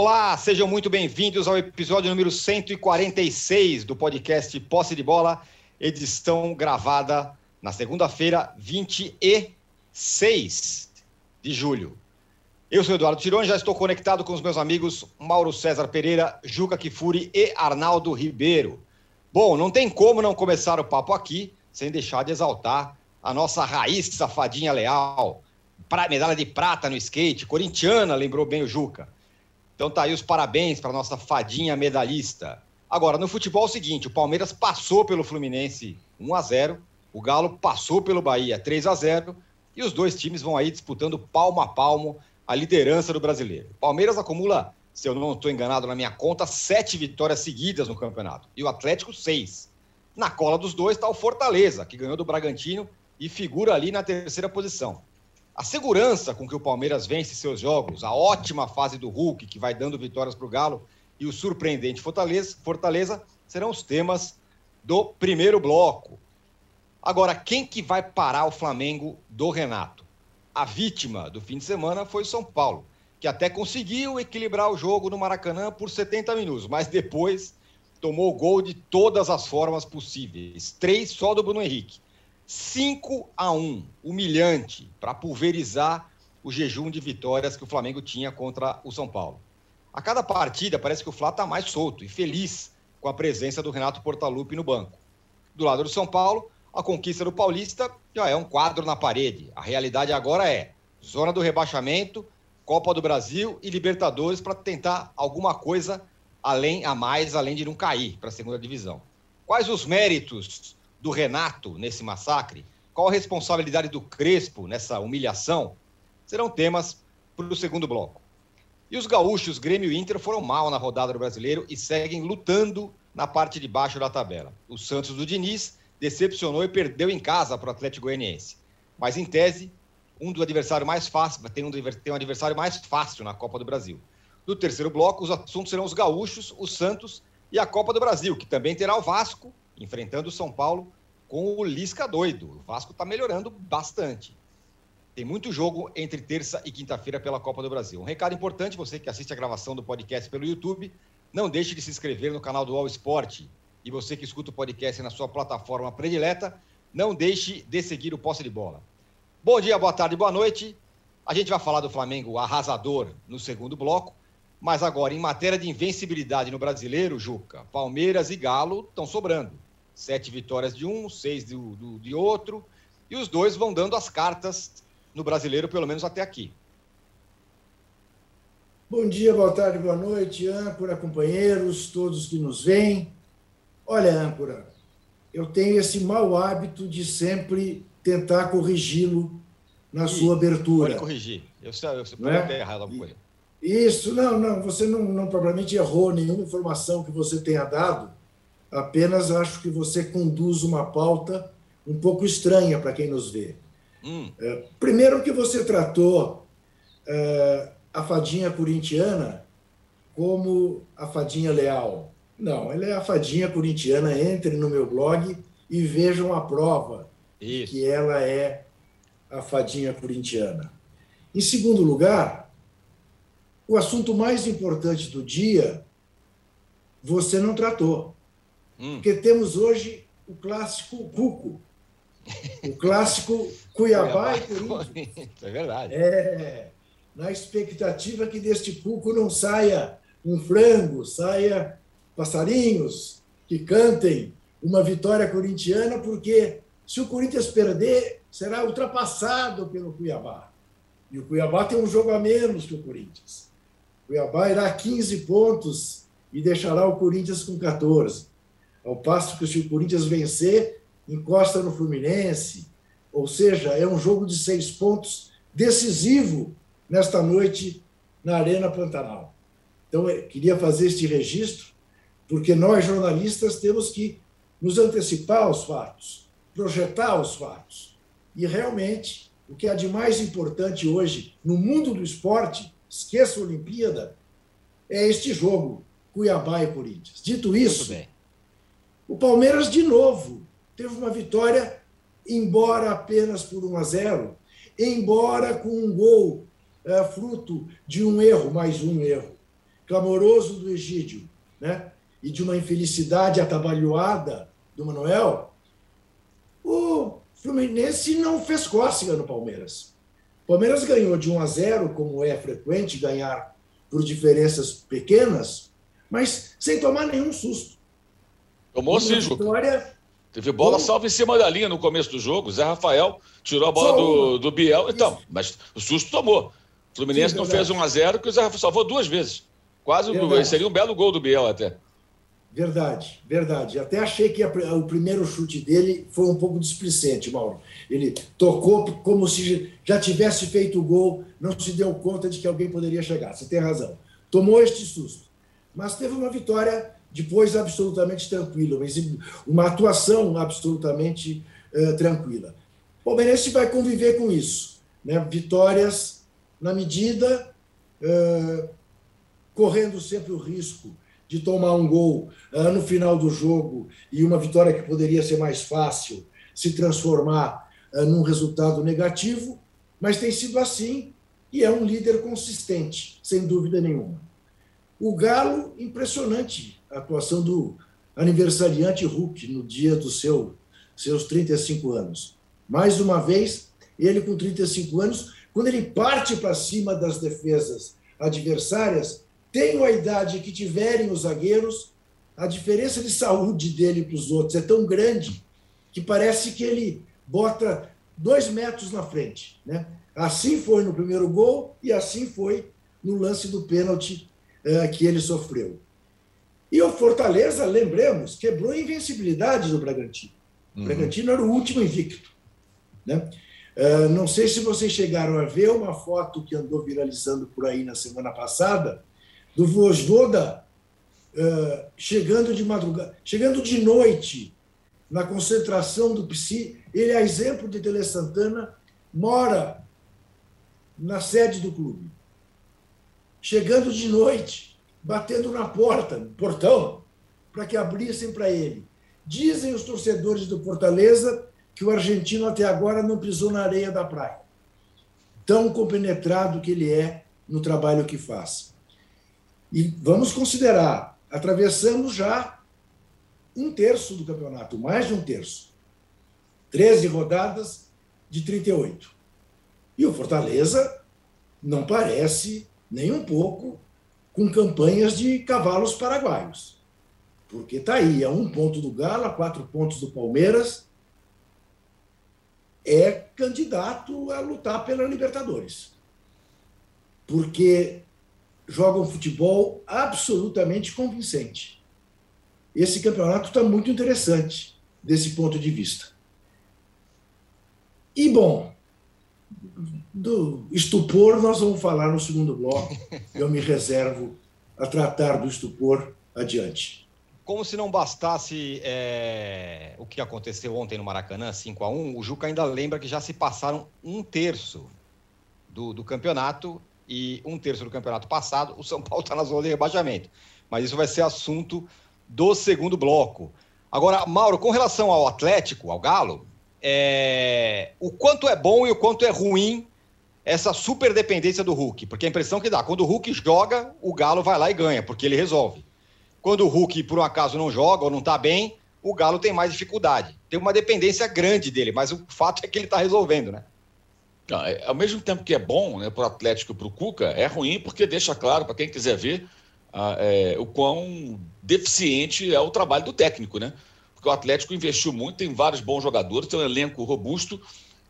Olá, sejam muito bem-vindos ao episódio número 146 do podcast Posse de Bola, edição gravada na segunda-feira, 26 de julho. Eu sou Eduardo Tironi, já estou conectado com os meus amigos Mauro César Pereira, Juca Kifuri e Arnaldo Ribeiro. Bom, não tem como não começar o papo aqui sem deixar de exaltar a nossa raiz safadinha leal, medalha de prata no skate, corintiana, lembrou bem o Juca. Então tá aí os parabéns para nossa fadinha medalhista. Agora, no futebol é o seguinte, o Palmeiras passou pelo Fluminense 1 a 0, o Galo passou pelo Bahia 3 a 0 e os dois times vão aí disputando palmo a palmo a liderança do brasileiro. O Palmeiras acumula, se eu não estou enganado na minha conta, sete vitórias seguidas no campeonato e o Atlético seis. Na cola dos dois está o Fortaleza, que ganhou do Bragantino e figura ali na terceira posição. A segurança com que o Palmeiras vence seus jogos, a ótima fase do Hulk, que vai dando vitórias para o Galo, e o surpreendente Fortaleza, Fortaleza serão os temas do primeiro bloco. Agora, quem que vai parar o Flamengo do Renato? A vítima do fim de semana foi o São Paulo, que até conseguiu equilibrar o jogo no Maracanã por 70 minutos, mas depois tomou gol de todas as formas possíveis. Três só do Bruno Henrique. 5 a 1 humilhante, para pulverizar o jejum de vitórias que o Flamengo tinha contra o São Paulo. A cada partida parece que o Flá está mais solto e feliz com a presença do Renato Portaluppi no banco. Do lado do São Paulo, a conquista do Paulista já é um quadro na parede. A realidade agora é zona do rebaixamento, Copa do Brasil e Libertadores para tentar alguma coisa além a mais, além de não cair para a segunda divisão. Quais os méritos do Renato nesse massacre? Qual a responsabilidade do Crespo nessa humilhação? Serão temas para o segundo bloco. E os gaúchos, Grêmio e Inter, foram mal na rodada do brasileiro e seguem lutando na parte de baixo da tabela. O Santos do Diniz decepcionou e perdeu em casa para o Atlético Goianiense. Mas, em tese, um do adversário mais fácil, tem um, tem um adversário mais fácil na Copa do Brasil. No terceiro bloco, os assuntos serão os gaúchos, o Santos e a Copa do Brasil, que também terá o Vasco enfrentando o São Paulo com o Lisca doido. O Vasco está melhorando bastante. Tem muito jogo entre terça e quinta-feira pela Copa do Brasil. Um recado importante, você que assiste a gravação do podcast pelo YouTube, não deixe de se inscrever no canal do All Sport. E você que escuta o podcast na sua plataforma predileta, não deixe de seguir o Posse de Bola. Bom dia, boa tarde, boa noite. A gente vai falar do Flamengo arrasador no segundo bloco, mas agora, em matéria de invencibilidade no brasileiro, Juca, Palmeiras e Galo estão sobrando sete vitórias de um, seis do, do, de outro, e os dois vão dando as cartas no brasileiro, pelo menos até aqui. Bom dia, boa tarde, boa noite, âncora, companheiros, todos que nos veem. Olha, âncora, eu tenho esse mau hábito de sempre tentar corrigi-lo na e sua abertura. Pode corrigir. Eu, eu, eu pode é? ter errado alguma coisa. Isso, não, não, você não, não propriamente errou nenhuma informação que você tenha dado, apenas acho que você conduz uma pauta um pouco estranha para quem nos vê. Hum. É, primeiro que você tratou é, a fadinha corintiana como a fadinha leal. Não, ela é a fadinha corintiana. Entre no meu blog e vejam a prova Isso. que ela é a fadinha corintiana. Em segundo lugar, o assunto mais importante do dia você não tratou. Hum. Porque temos hoje o clássico Cuco, o clássico Cuiabá, e Corinthians. É verdade. É, na expectativa que deste Cuco não saia um frango, saia passarinhos que cantem uma vitória corintiana, porque se o Corinthians perder, será ultrapassado pelo Cuiabá. E o Cuiabá tem um jogo a menos que o Corinthians. O Cuiabá irá 15 pontos e deixará o Corinthians com 14. Ao passo que se o Corinthians vencer, encosta no Fluminense. Ou seja, é um jogo de seis pontos decisivo nesta noite na Arena Pantanal. Então, eu queria fazer este registro, porque nós, jornalistas, temos que nos antecipar aos fatos, projetar os fatos. E realmente, o que há de mais importante hoje no mundo do esporte, esqueça a Olimpíada, é este jogo, Cuiabá e Corinthians. Dito isso, o Palmeiras, de novo, teve uma vitória, embora apenas por 1 a 0, embora com um gol é, fruto de um erro, mais um erro. clamoroso do Egídio, né? E de uma infelicidade atabalhoada do Manuel, o Fluminense não fez cócega no Palmeiras. O Palmeiras ganhou de 1 a 0, como é frequente ganhar por diferenças pequenas, mas sem tomar nenhum susto. Tomou sim, Juca. Teve bola salva em cima da linha no começo do jogo. Zé Rafael tirou a bola do, do Biel. Então, mas o susto tomou. O Fluminense sim, não fez 1 a 0 que o Zé Rafael salvou duas vezes. Quase seria um belo gol do Biel até. Verdade, verdade. Até achei que a, o primeiro chute dele foi um pouco displicente, Mauro. Ele tocou como se já tivesse feito o gol, não se deu conta de que alguém poderia chegar. Você tem razão. Tomou este susto. Mas teve uma vitória depois absolutamente tranquila, uma atuação absolutamente uh, tranquila. O Palmeirense vai conviver com isso. Né? Vitórias na medida, uh, correndo sempre o risco de tomar um gol uh, no final do jogo e uma vitória que poderia ser mais fácil se transformar num resultado negativo, mas tem sido assim e é um líder consistente, sem dúvida nenhuma. O Galo, impressionante a atuação do aniversariante Hulk no dia dos seu, seus 35 anos. Mais uma vez, ele com 35 anos, quando ele parte para cima das defesas adversárias, tenham a idade que tiverem os zagueiros, a diferença de saúde dele para os outros é tão grande que parece que ele bota dois metros na frente. Né? Assim foi no primeiro gol e assim foi no lance do pênalti uh, que ele sofreu. E o Fortaleza, lembremos, quebrou a invencibilidade do Bragantino. Uhum. O Bragantino era o último invicto. Né? Uh, não sei se vocês chegaram a ver uma foto que andou viralizando por aí na semana passada, do Vojvoda uh, chegando de madrugada, chegando de noite na concentração do PSI. Ele é exemplo de Tele Santana, mora na sede do clube. Chegando de noite, batendo na porta, no portão, para que abrissem para ele. Dizem os torcedores do Fortaleza que o argentino até agora não pisou na areia da praia. Tão compenetrado que ele é no trabalho que faz. E vamos considerar, atravessamos já um terço do campeonato, mais de um terço. 13 rodadas de 38. E o Fortaleza não parece nem um pouco com campanhas de cavalos paraguaios. Porque está aí, a um ponto do Galo, a quatro pontos do Palmeiras, é candidato a lutar pela Libertadores. Porque joga um futebol absolutamente convincente. Esse campeonato está muito interessante desse ponto de vista. E, bom, do estupor nós vamos falar no segundo bloco. Eu me reservo a tratar do estupor adiante. Como se não bastasse é, o que aconteceu ontem no Maracanã, 5 a 1 o Juca ainda lembra que já se passaram um terço do, do campeonato e um terço do campeonato passado, o São Paulo está na zona de rebaixamento. Mas isso vai ser assunto do segundo bloco. Agora, Mauro, com relação ao Atlético, ao Galo, é... o quanto é bom e o quanto é ruim essa super dependência do Hulk? Porque a impressão que dá, quando o Hulk joga, o Galo vai lá e ganha, porque ele resolve. Quando o Hulk, por um acaso, não joga ou não está bem, o Galo tem mais dificuldade. Tem uma dependência grande dele, mas o fato é que ele está resolvendo, né? É, ao mesmo tempo que é bom né, para o Atlético e para o Cuca, é ruim porque deixa claro para quem quiser ver é, o quão deficiente é o trabalho do técnico, né? Porque o Atlético investiu muito, tem vários bons jogadores, tem um elenco robusto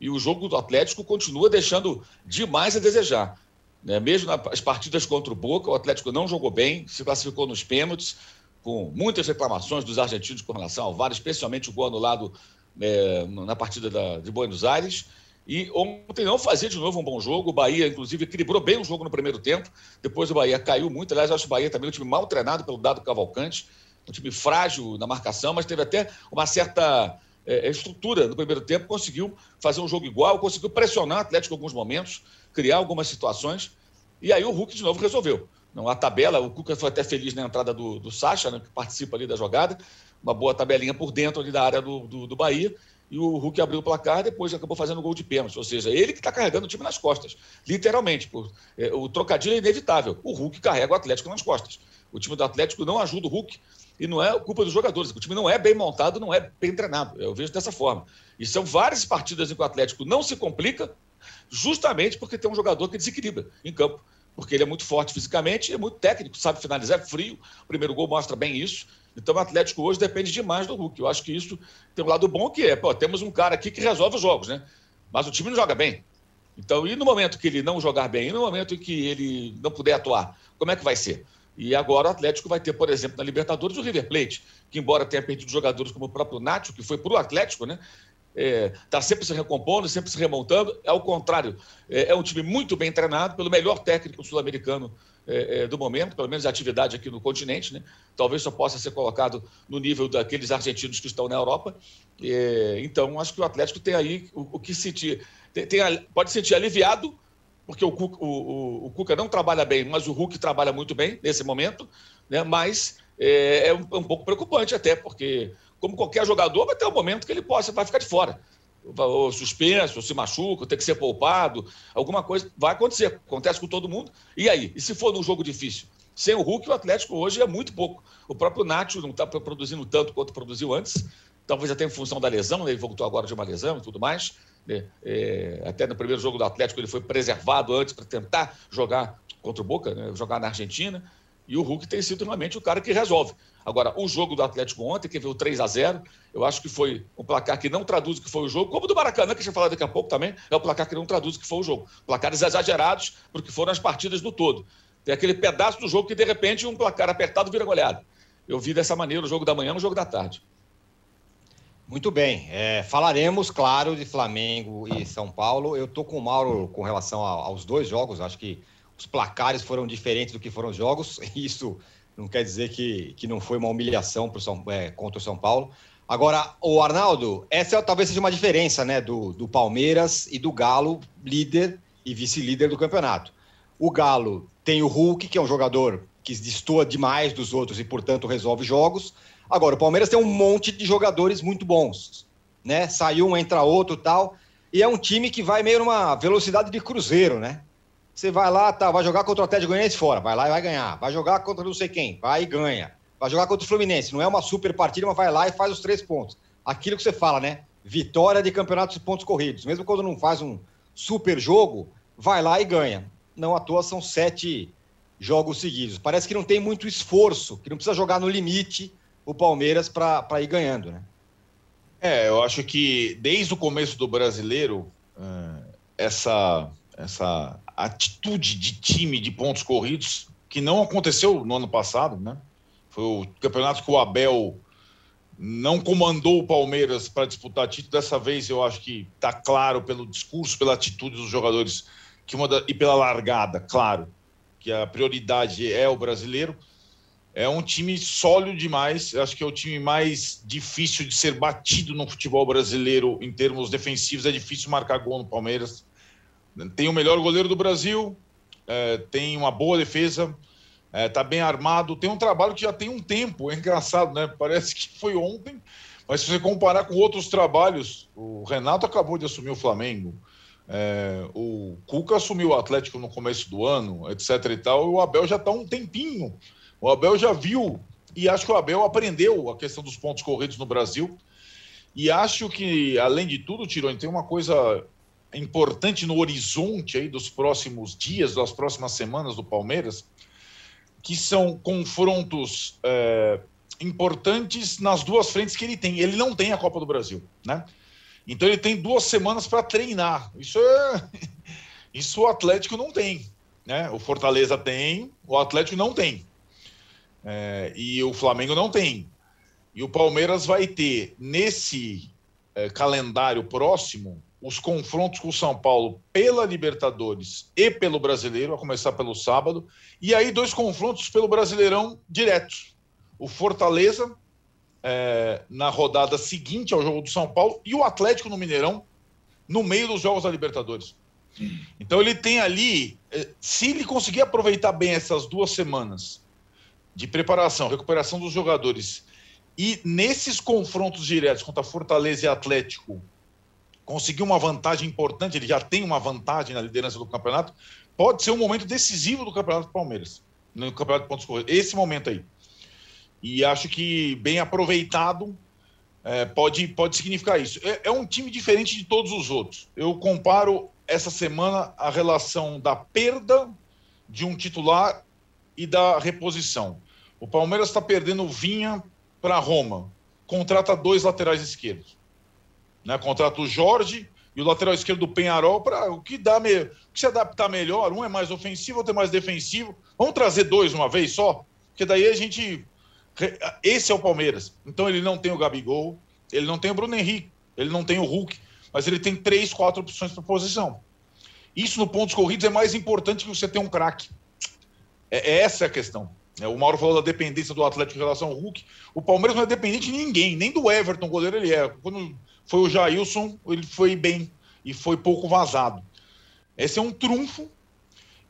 e o jogo do Atlético continua deixando demais a desejar. Né? Mesmo nas partidas contra o Boca, o Atlético não jogou bem, se classificou nos pênaltis, com muitas reclamações dos argentinos com relação ao VAR, especialmente o gol anulado é, na partida da, de Buenos Aires. E ontem não fazia de novo um bom jogo. O Bahia, inclusive, equilibrou bem o jogo no primeiro tempo. Depois o Bahia caiu muito. Aliás, acho o Bahia também um time mal treinado pelo Dado Cavalcante. Um time frágil na marcação, mas teve até uma certa é, estrutura no primeiro tempo. Conseguiu fazer um jogo igual, conseguiu pressionar o Atlético em alguns momentos, criar algumas situações. E aí o Hulk de novo resolveu. Não, a tabela, o Cuca foi até feliz na entrada do, do Sacha, né, que participa ali da jogada. Uma boa tabelinha por dentro ali da área do, do, do Bahia e o Hulk abriu o placar, depois acabou fazendo gol de pênalti. Ou seja, ele que está carregando o time nas costas, literalmente. Por, é, o trocadilho é inevitável. O Hulk carrega o Atlético nas costas. O time do Atlético não ajuda o Hulk e não é culpa dos jogadores. O time não é bem montado, não é bem treinado. Eu vejo dessa forma. E são várias partidas em que o Atlético não se complica, justamente porque tem um jogador que desequilibra em campo. Porque ele é muito forte fisicamente, é muito técnico, sabe finalizar, é frio. O primeiro gol mostra bem isso. Então o Atlético hoje depende demais do Hulk. Eu acho que isso tem um lado bom que é, pô, temos um cara aqui que resolve os jogos, né? Mas o time não joga bem. Então, e no momento que ele não jogar bem, e no momento em que ele não puder atuar, como é que vai ser? E agora o Atlético vai ter, por exemplo, na Libertadores, o River Plate, que embora tenha perdido jogadores como o próprio Nacho, que foi para o Atlético, né? Está é, tá sempre se recompondo, sempre se remontando. Ao contrário, é, é um time muito bem treinado pelo melhor técnico sul-americano é, é, do momento, pelo menos a atividade aqui no continente. Né? Talvez só possa ser colocado no nível daqueles argentinos que estão na Europa. É, então, acho que o Atlético tem aí o, o que sentir. Tem, tem, pode sentir aliviado porque o Cuca, o, o, o Cuca, não trabalha bem, mas o Hulk trabalha muito bem nesse momento, né? mas é, é um, é um, pouco preocupante até, porque, como qualquer jogador, vai ter um momento que ele possa, vai ficar de fora. Ou suspenso, ou se machuca, tem que ser poupado, alguma coisa vai acontecer, acontece com todo mundo. E aí? E se for num jogo difícil? Sem o Hulk, o Atlético hoje é muito pouco. O próprio Nacho não está produzindo tanto quanto produziu antes, talvez até em função da lesão, né? ele voltou agora de uma lesão e tudo mais. Né? É, até no primeiro jogo do Atlético ele foi preservado antes para tentar jogar contra o Boca, né? jogar na Argentina. E o Hulk tem sido realmente o cara que resolve. Agora, o jogo do Atlético ontem, que veio 3 a 0 eu acho que foi um placar que não traduz o que foi o jogo, como o do Maracanã, que a gente vai falar daqui a pouco também, é o placar que não traduz o que foi o jogo. Placares exagerados, porque foram as partidas do todo. Tem aquele pedaço do jogo que, de repente, um placar apertado vira goleada. Eu vi dessa maneira o jogo da manhã no jogo da tarde. Muito bem. É, falaremos, claro, de Flamengo e São Paulo. Eu tô com o Mauro com relação a, aos dois jogos. Acho que os placares foram diferentes do que foram os jogos. Isso não quer dizer que, que não foi uma humilhação pro São, é, contra o São Paulo. Agora, o Arnaldo, essa talvez seja uma diferença né, do, do Palmeiras e do Galo, líder e vice-líder do campeonato. O Galo tem o Hulk, que é um jogador que destoa demais dos outros e, portanto, resolve jogos. Agora, o Palmeiras tem um monte de jogadores muito bons, né? Saiu um, entra outro tal. E é um time que vai meio numa velocidade de cruzeiro, né? Você vai lá, tá, vai jogar contra o Atlético Goianiense fora, vai lá e vai ganhar. Vai jogar contra não sei quem, vai e ganha. Vai jogar contra o Fluminense, não é uma super partida, mas vai lá e faz os três pontos. Aquilo que você fala, né? Vitória de campeonatos de pontos corridos. Mesmo quando não faz um super jogo, vai lá e ganha. Não à toa são sete jogos seguidos. Parece que não tem muito esforço, que não precisa jogar no limite o Palmeiras para ir ganhando, né? É, eu acho que desde o começo do brasileiro, é, essa, essa atitude de time de pontos corridos, que não aconteceu no ano passado, né? Foi o campeonato que o Abel não comandou o Palmeiras para disputar título. Dessa vez eu acho que está claro pelo discurso, pela atitude dos jogadores que uma da, e pela largada, claro, que a prioridade é o brasileiro. É um time sólido demais. Acho que é o time mais difícil de ser batido no futebol brasileiro em termos defensivos. É difícil marcar gol no Palmeiras. Tem o melhor goleiro do Brasil, é, tem uma boa defesa, está é, bem armado. Tem um trabalho que já tem um tempo. É engraçado, né? Parece que foi ontem, mas se você comparar com outros trabalhos, o Renato acabou de assumir o Flamengo. É, o Cuca assumiu o Atlético no começo do ano, etc. e tal, e o Abel já está um tempinho o Abel já viu, e acho que o Abel aprendeu a questão dos pontos corridos no Brasil. E acho que, além de tudo, Tironi, tem uma coisa importante no horizonte aí dos próximos dias, das próximas semanas do Palmeiras, que são confrontos é, importantes nas duas frentes que ele tem. Ele não tem a Copa do Brasil, né? Então ele tem duas semanas para treinar. Isso é, isso o Atlético não tem, né? O Fortaleza tem, o Atlético não tem. É, e o Flamengo não tem. E o Palmeiras vai ter, nesse é, calendário próximo, os confrontos com o São Paulo pela Libertadores e pelo Brasileiro, a começar pelo sábado, e aí dois confrontos pelo Brasileirão diretos. O Fortaleza, é, na rodada seguinte ao jogo do São Paulo, e o Atlético no Mineirão, no meio dos jogos da Libertadores. Então ele tem ali, é, se ele conseguir aproveitar bem essas duas semanas de preparação, recuperação dos jogadores E nesses confrontos diretos contra Fortaleza e Atlético, conseguiu uma vantagem importante, ele já tem uma vantagem na liderança do campeonato, pode ser um momento decisivo do Campeonato do Palmeiras, no Campeonato de Pontos Corridos, esse momento aí. E acho que bem aproveitado é, pode, pode significar isso. É, é um time diferente de todos os outros. Eu comparo essa semana a relação da perda de um titular e da reposição. O Palmeiras está perdendo o Vinha para Roma, contrata dois laterais esquerdos. Né? Contrata o Jorge e o lateral esquerdo do Penharol para o que dá me... o que se adaptar melhor. Um é mais ofensivo, outro é mais defensivo. Vamos trazer dois uma vez só? Porque daí a gente. Esse é o Palmeiras. Então ele não tem o Gabigol, ele não tem o Bruno Henrique, ele não tem o Hulk, mas ele tem três, quatro opções para posição. Isso no pontos corridos é mais importante que você ter um craque. É, é essa é a questão. É, o Mauro falou da dependência do Atlético em relação ao Hulk. O Palmeiras não é dependente de ninguém, nem do Everton, goleiro ele é. Quando foi o Jailson, ele foi bem e foi pouco vazado. Esse é um trunfo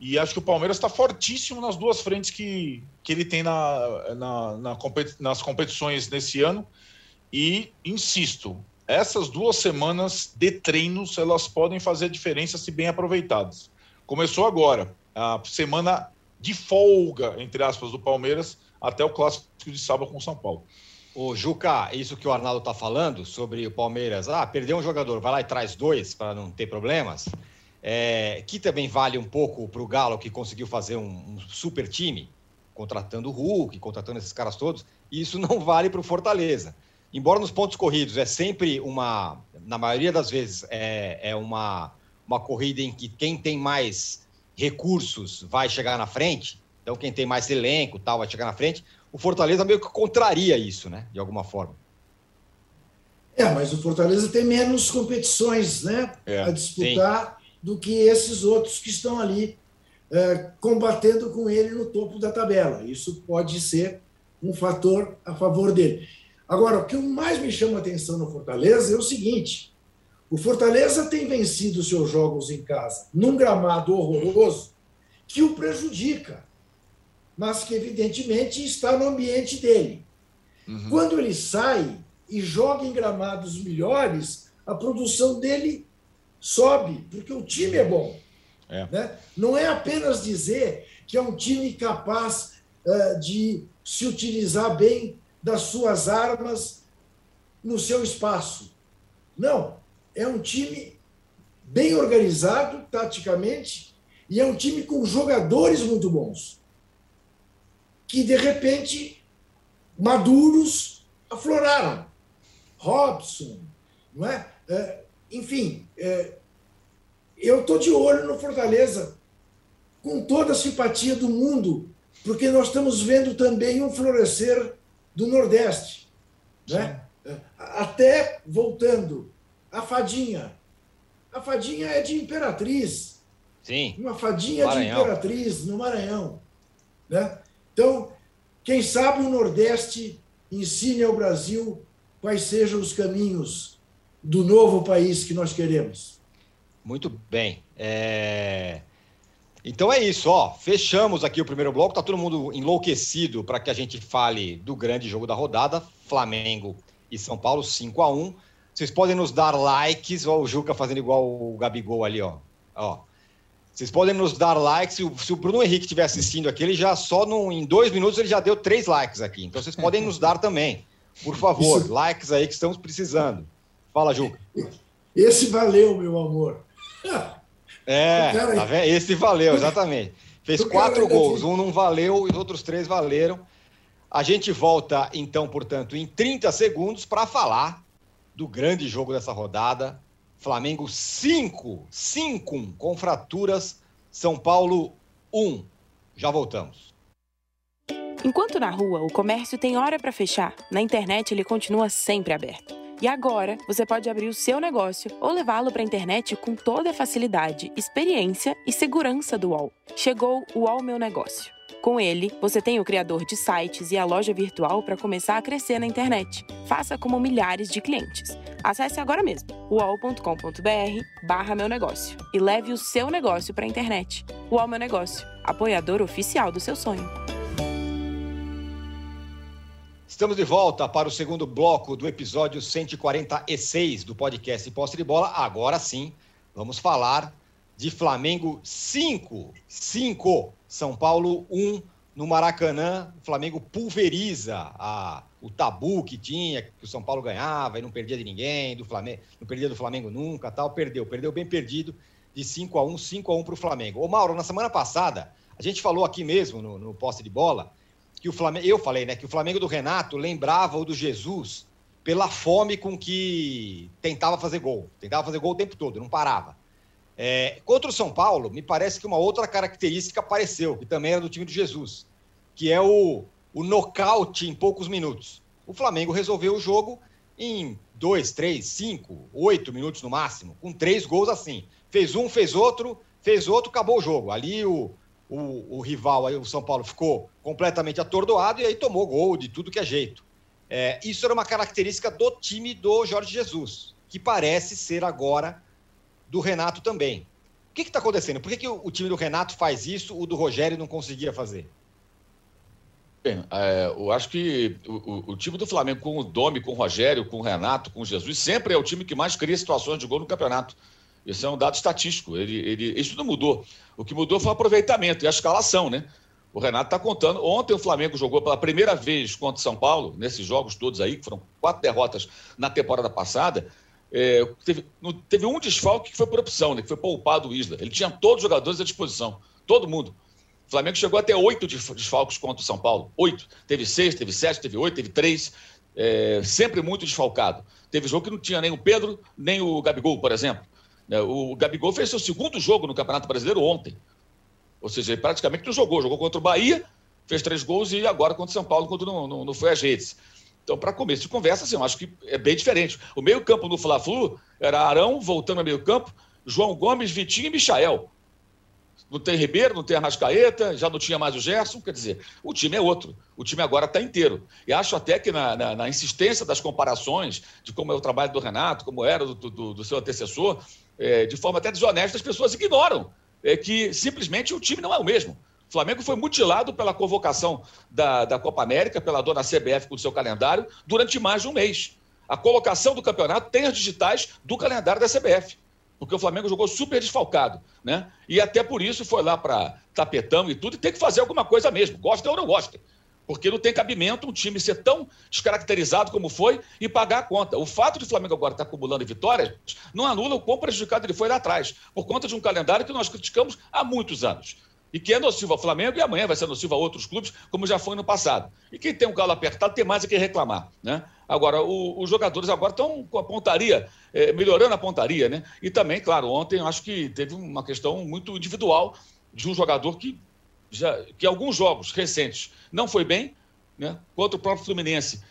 e acho que o Palmeiras está fortíssimo nas duas frentes que, que ele tem na, na, na competi nas competições nesse ano. E insisto, essas duas semanas de treinos elas podem fazer diferença se bem aproveitadas. Começou agora, a semana de folga, entre aspas, do Palmeiras até o clássico de sábado com o São Paulo. O Juca, isso que o Arnaldo está falando sobre o Palmeiras, ah, perdeu um jogador, vai lá e traz dois para não ter problemas, é, que também vale um pouco para o Galo, que conseguiu fazer um, um, super time, contratando o Hulk, contratando esses caras todos, e isso não vale para o Fortaleza. Embora nos pontos corridos é sempre uma, na maioria das vezes, é, é uma, uma corrida em que quem tem mais recursos vai chegar na frente, então quem tem mais elenco tal vai chegar na frente. O Fortaleza meio que contraria isso, né? De alguma forma. É, mas o Fortaleza tem menos competições, né? É, a disputar sim. do que esses outros que estão ali é, combatendo com ele no topo da tabela. Isso pode ser um fator a favor dele. Agora, o que mais me chama a atenção no Fortaleza é o seguinte: o Fortaleza tem vencido seus jogos em casa num gramado horroroso que o prejudica, mas que evidentemente está no ambiente dele. Uhum. Quando ele sai e joga em gramados melhores, a produção dele sobe, porque o time é bom. É. Né? Não é apenas dizer que é um time capaz uh, de se utilizar bem das suas armas no seu espaço. Não, é um time bem organizado taticamente e é um time com jogadores muito bons. Que, de repente, maduros afloraram. Robson, não é? é enfim, é, eu estou de olho no Fortaleza, com toda a simpatia do mundo, porque nós estamos vendo também um florescer do Nordeste. Né? Até voltando a fadinha. A fadinha é de Imperatriz. Sim. Uma fadinha de Imperatriz, no Maranhão. Né? Então, quem sabe o Nordeste ensine ao Brasil quais sejam os caminhos do novo país que nós queremos. Muito bem. É... Então é isso, ó. Fechamos aqui o primeiro bloco. Tá todo mundo enlouquecido para que a gente fale do grande jogo da rodada, Flamengo e São Paulo, 5 a 1 vocês podem nos dar likes, ó, o Juca fazendo igual o Gabigol ali, ó. ó. Vocês podem nos dar likes. Se o, se o Bruno Henrique estiver assistindo aqui, ele já só no, em dois minutos ele já deu três likes aqui. Então vocês podem nos dar também. Por favor, Isso. likes aí que estamos precisando. Fala, Juca. Esse valeu, meu amor. É, tá vendo? Esse valeu, exatamente. Fez quatro gols, um não valeu e os outros três valeram. A gente volta, então, portanto, em 30 segundos para falar do grande jogo dessa rodada. Flamengo 5, 5 com fraturas. São Paulo 1. Já voltamos. Enquanto na rua o comércio tem hora para fechar, na internet ele continua sempre aberto. E agora você pode abrir o seu negócio ou levá-lo para a internet com toda a facilidade, experiência e segurança do UOL. Chegou o UOL Meu Negócio. Com ele, você tem o criador de sites e a loja virtual para começar a crescer na internet. Faça como milhares de clientes. Acesse agora mesmo uol.com.br barra meu negócio e leve o seu negócio para a internet. UOL Meu Negócio, apoiador oficial do seu sonho. Estamos de volta para o segundo bloco do episódio 146 do podcast Posse de Bola. Agora sim, vamos falar de Flamengo 5, 5, São Paulo 1 no Maracanã. O Flamengo pulveriza a, o tabu que tinha, que o São Paulo ganhava e não perdia de ninguém, do Flamengo, não perdia do Flamengo nunca, tal, perdeu, perdeu bem perdido de 5 a 1, 5 a 1 para o Flamengo. Ô Mauro, na semana passada, a gente falou aqui mesmo no, no poste de bola que o Flamengo, eu falei, né, que o Flamengo do Renato lembrava o do Jesus pela fome com que tentava fazer gol. Tentava fazer gol o tempo todo, não parava. É, contra o São Paulo, me parece que uma outra característica apareceu, que também era do time do Jesus, que é o, o nocaute em poucos minutos. O Flamengo resolveu o jogo em dois, três, cinco, oito minutos no máximo, com três gols assim. Fez um, fez outro, fez outro, acabou o jogo. Ali o, o, o rival, aí, o São Paulo, ficou completamente atordoado e aí tomou gol de tudo que é jeito. É, isso era uma característica do time do Jorge Jesus, que parece ser agora do Renato também. O que está acontecendo? Por que, que o, time do Renato faz isso, o do Rogério não conseguia fazer? Bem, é, eu acho que o, o, time do Flamengo, com o Domi, com o Rogério, com o Renato, com o Jesus, sempre é o time que mais cria situações de gol no campeonato. Esse é um dado estatístico. Ele, ele, isso não mudou. O que mudou foi o aproveitamento e a escalação, né? O Renato está contando. Ontem o Flamengo jogou pela primeira vez contra o São Paulo, nesses jogos todos aí, que foram quatro derrotas na temporada passada. É, teve, teve um desfalque que foi por opção, né? Que foi poupado o Isla. Ele tinha todos os jogadores à disposição. Todo mundo. O Flamengo chegou até oito desfalques contra o São Paulo. Oito. Teve seis, teve sete, teve oito, teve três. É, sempre muito desfalcado. Teve jogo que não tinha nem o Pedro, nem o Gabigol, por exemplo. É, o Gabigol fez seu segundo jogo no Campeonato Brasileiro ontem. Ou seja, ele praticamente não jogou. Jogou contra o Bahia, fez três gols e agora contra o São Paulo, quando não, não, não foi às redes. Então, para começo de conversa, assim, eu acho que é bem diferente. O meio-campo no Fla-Flu era Arão voltando ao meio-campo, João Gomes, Vitinho e Michael. Não tem Ribeiro, não tem Arrascaeta, já não tinha mais o Gerson. Quer dizer, o time é outro. O time agora está inteiro. E acho até que na, na, na, insistência das comparações de como é o trabalho do Renato, como era do, do, do seu antecessor, é, de forma até desonesta, as pessoas ignoram é, que simplesmente o time não é o mesmo. O Flamengo foi mutilado pela convocação da, da Copa América, pela dona CBF com o seu calendário, durante mais de um mês. A colocação do campeonato tem as digitais do calendário da CBF, porque o Flamengo jogou super desfalcado, né? E até por isso foi lá para tapetão e tudo, e tem que fazer alguma coisa mesmo, gosta ou não gosta porque não tem cabimento um time ser tão descaracterizado como foi e pagar a conta. O fato de o Flamengo agora estar acumulando vitórias não anula o quão prejudicado ele foi lá atrás, por conta de um calendário que nós criticamos há muitos anos. E que é nocivo ao Flamengo e amanhã vai ser nocivo a outros clubes, como já foi no passado. E quem tem um galo apertado tem mais a que reclamar. Né? Agora, o, os jogadores agora estão com a pontaria, é, melhorando a pontaria, né? E também, claro, ontem acho que teve uma questão muito individual de um jogador que já, que alguns jogos recentes não foi bem, né? Contra o próprio Fluminense,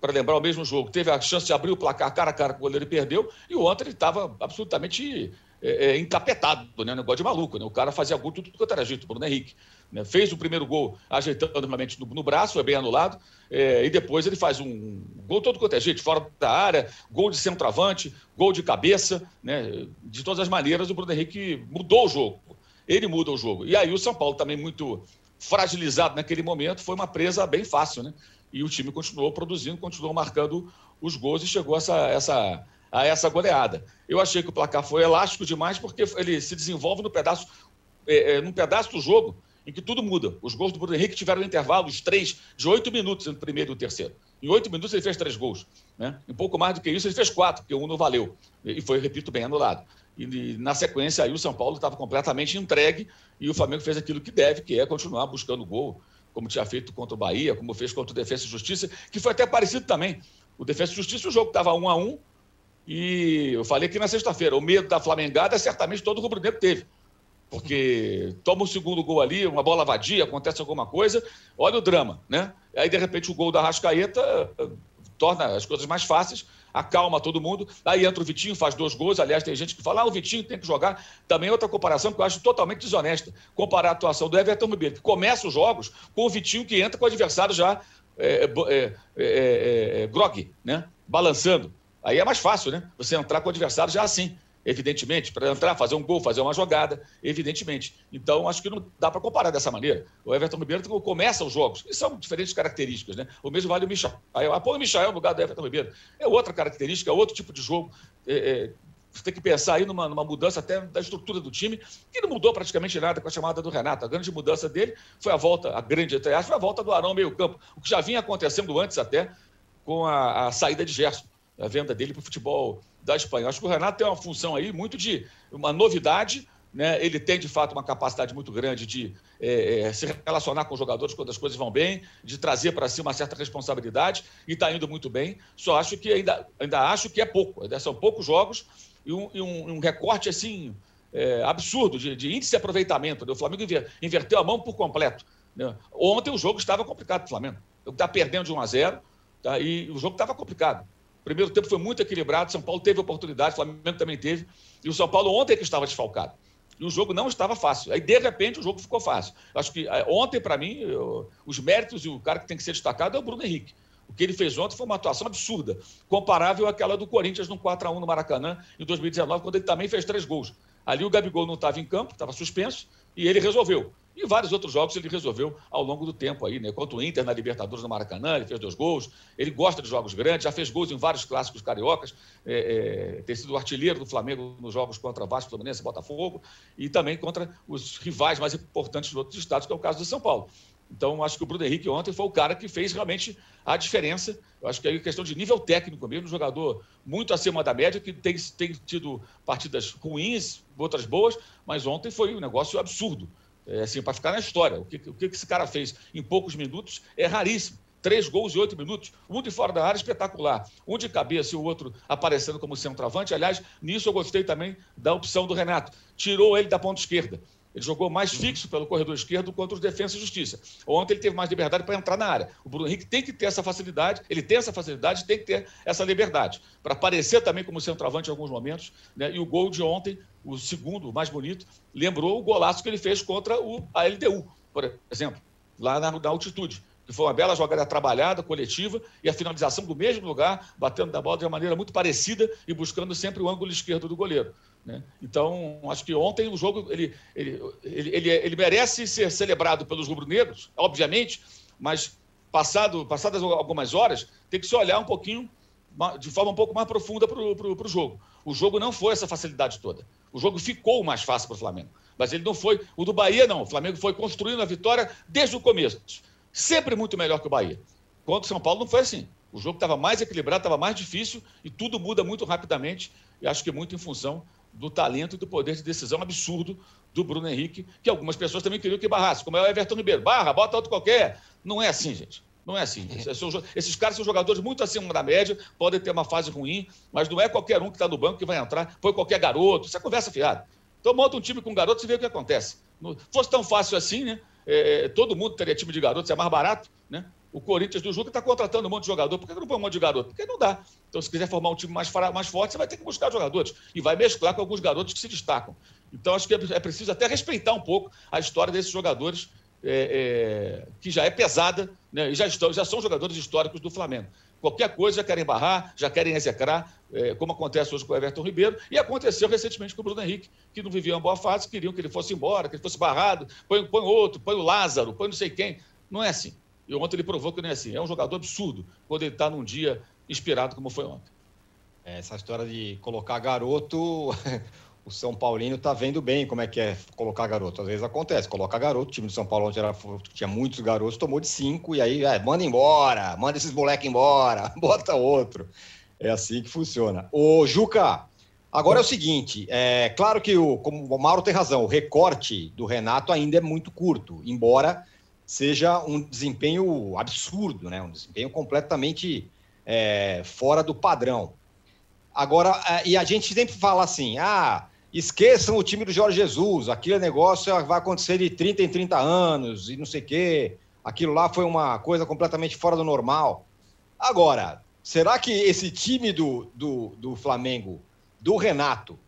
para lembrar o mesmo jogo, teve a chance de abrir o placar cara a cara com o goleiro e perdeu, e o ontem ele estava absolutamente é, é, encapetado, né? Negócio de maluco, né? O cara fazia gol tudo quanto era jeito, Bruno Henrique. Né? Fez o primeiro gol ajeitando normalmente no, no braço, foi bem anulado, é, e depois ele faz um gol todo quanto é jeito, fora da área, gol de centroavante, gol de cabeça, né? De todas as maneiras, o Bruno Henrique mudou o jogo ele muda o jogo. E aí o São Paulo também muito fragilizado naquele momento, foi uma presa bem fácil, né? E o time continuou produzindo, continuou marcando os gols e chegou essa, essa, a essa goleada. Eu achei que o placar foi elástico demais porque ele se desenvolve no pedaço, é, é, num pedaço do jogo em que tudo muda. Os gols do Bruno Henrique tiveram um intervalo, os três, de oito minutos entre o primeiro e o terceiro. Em oito minutos ele fez três gols. Né? Um pouco mais do que isso, ele fez quatro, porque um não valeu. E foi, repito, bem anulado. E na sequência aí o São Paulo estava completamente entregue e o Flamengo fez aquilo que deve, que é continuar buscando gol, como tinha feito contra o Bahia, como fez contra o Defesa e Justiça, que foi até parecido também. O Defesa e Justiça, o jogo estava um a um, e eu falei aqui na sexta-feira, o medo da Flamengada certamente todo o rubro-negro teve. Porque toma o segundo gol ali, uma bola vadia, acontece alguma coisa, olha o drama, né? Aí, de repente, o gol da Rascaeta eh, torna as coisas mais fáceis acalma todo mundo. Aí entra o Vitinho, faz dois gols. Aliás, tem gente que fala, ah, o Vitinho tem que jogar. Também é outra comparação que eu acho totalmente desonesta. Comparar a atuação do Everton Ribeiro, que começa os jogos com o Vitinho que entra com o adversário já é, é, é, grog, né? Balançando. Aí é mais fácil, né? Você entrar com o adversário já assim. evidentemente, para entrar, fazer um gol, fazer uma jogada, evidentemente. Então, acho que não dá para comparar dessa maneira. O Everton Ribeiro começa os jogos, e são diferentes características, né? O mesmo vale o Michel. Ah, põe o Michel no lugar do Everton Ribeiro. É outra característica, é outro tipo de jogo. É, é, você tem que pensar aí numa, numa, mudança até da estrutura do time, que não mudou praticamente nada com a chamada do Renato. A grande mudança dele foi a volta, a grande até foi a volta do Arão meio-campo, o que já vinha acontecendo antes até com a, a saída de Gerson, a venda dele para o futebol da Espanha. Acho que o Renato tem uma função aí muito de uma novidade, né? Ele tem de fato uma capacidade muito grande de é, é, se relacionar com os jogadores quando as coisas vão bem, de trazer para si uma certa responsabilidade e está indo muito bem. Só acho que ainda, ainda acho que é pouco. Ainda são poucos jogos e um, e um, um recorte assim é, absurdo de, de, índice de aproveitamento. Né? O Flamengo inverteu a mão por completo. Né? Ontem o jogo estava complicado para o Flamengo. Está perdendo de 1 a 0 tá? e o jogo estava complicado. Primeiro tempo foi muito equilibrado, São Paulo teve oportunidade, Flamengo também teve. E o São Paulo ontem é que estava desfalcado. E o jogo não estava fácil. Aí, de repente, o jogo ficou fácil. Acho que é, ontem, para mim, eu, os méritos e o cara que tem que ser destacado é o Bruno Henrique. O que ele fez ontem foi uma atuação absurda, comparável àquela do Corinthians no 4x1 no Maracanã, em 2019, quando ele também fez três gols. Ali o Gabigol não estava em campo, estava suspenso, e ele resolveu. E vários outros jogos ele resolveu ao longo do tempo aí, né? Contra o Inter na Libertadores no Maracanã, ele fez dois gols. Ele gosta de jogos grandes, já fez gols em vários clássicos cariocas, é, é, ter sido artilheiro do Flamengo nos jogos contra Vasco, Fluminense Botafogo, e também contra os rivais mais importantes de outros estados, que é o caso de São Paulo. Então, acho que o Bruno Henrique ontem foi o cara que fez realmente a diferença. Eu acho que é questão de nível técnico mesmo, um jogador muito acima da média, que tem, tem tido partidas ruins, outras boas, mas ontem foi um negócio absurdo. É, assim, para ficar na história. O que, o que esse cara fez em poucos minutos é raríssimo. Três gols em oito minutos, um de fora da área espetacular, um de cabeça e o outro aparecendo como centroavante. Aliás, nisso eu gostei também da opção do Renato. Tirou ele da ponta esquerda. Ele jogou mais fixo pelo corredor esquerdo contra os Defesa e Justiça. Ontem ele teve mais liberdade para entrar na área. O Bruno Henrique tem que ter essa facilidade, ele tem essa facilidade, tem que ter essa liberdade. Para aparecer também como centroavante em alguns momentos. Né? E o gol de ontem, o segundo, o mais bonito, lembrou o golaço que ele fez contra o, a LDU, por exemplo, lá na, na altitude que foi uma bela jogada trabalhada, coletiva, e a finalização do mesmo lugar, batendo da bola de uma maneira muito parecida e buscando sempre o ângulo esquerdo do goleiro. Né? Então, acho que ontem o jogo ele, ele, ele, ele, ele merece ser celebrado pelos rubro-negros, obviamente, mas passado, passadas algumas horas, tem que se olhar um pouquinho, de forma um pouco mais profunda para o jogo. O jogo não foi essa facilidade toda. O jogo ficou mais fácil para o Flamengo. Mas ele não foi. O do Bahia, não. O Flamengo foi construindo a vitória desde o começo. Sempre muito melhor que o Bahia. Contra o São Paulo não foi assim. O jogo estava mais equilibrado, estava mais difícil e tudo muda muito rapidamente. E acho que muito em função do talento e do poder de decisão absurdo do Bruno Henrique, que algumas pessoas também queriam que barrasse, como é o Everton Ribeiro. Barra, bota outro qualquer. Não é assim, gente. Não é assim. Esses caras são jogadores muito acima da média, podem ter uma fase ruim, mas não é qualquer um que está no banco que vai entrar, põe qualquer garoto. Isso é conversa fiada. Então monta um time com garoto e vê o que acontece. Se fosse tão fácil assim, né? É, todo mundo teria time de garotos, é mais barato, né? O Corinthians do Juca está contratando um monte de jogador. Por que não põe um monte de garoto? Porque não dá. Então, se quiser formar um time mais, mais forte, você vai ter que buscar jogadores. E vai mesclar com alguns garotos que se destacam. Então, acho que é, é preciso até respeitar um pouco a história desses jogadores, é, é, que já é pesada, né? e já, estão, já são jogadores históricos do Flamengo. Qualquer coisa já querem barrar, já querem execrar, é, como acontece hoje com o Everton Ribeiro, e aconteceu recentemente com o Bruno Henrique, que não vivia uma boa fase, queriam que ele fosse embora, que ele fosse barrado, põe, põe outro, põe o Lázaro, põe não sei quem. Não é assim. E ontem ele provou que não é assim. É um jogador absurdo quando ele está num dia inspirado como foi ontem. É, essa história de colocar garoto, o São Paulino está vendo bem como é que é colocar garoto. Às vezes acontece, coloca garoto, o time do São Paulo onde era, tinha muitos garotos, tomou de cinco, e aí é, manda embora, manda esses moleques embora, bota outro. É assim que funciona. Ô, Juca, agora é o seguinte: é claro que o, como o Mauro tem razão, o recorte do Renato ainda é muito curto, embora seja um desempenho absurdo, né? um desempenho completamente é, fora do padrão. Agora, é, e a gente sempre fala assim: ah, esqueçam o time do Jorge Jesus, aquele negócio vai acontecer de 30 em 30 anos e não sei o quê. Aquilo lá foi uma coisa completamente fora do normal. Agora, será que esse time do, do, do Flamengo, do Renato,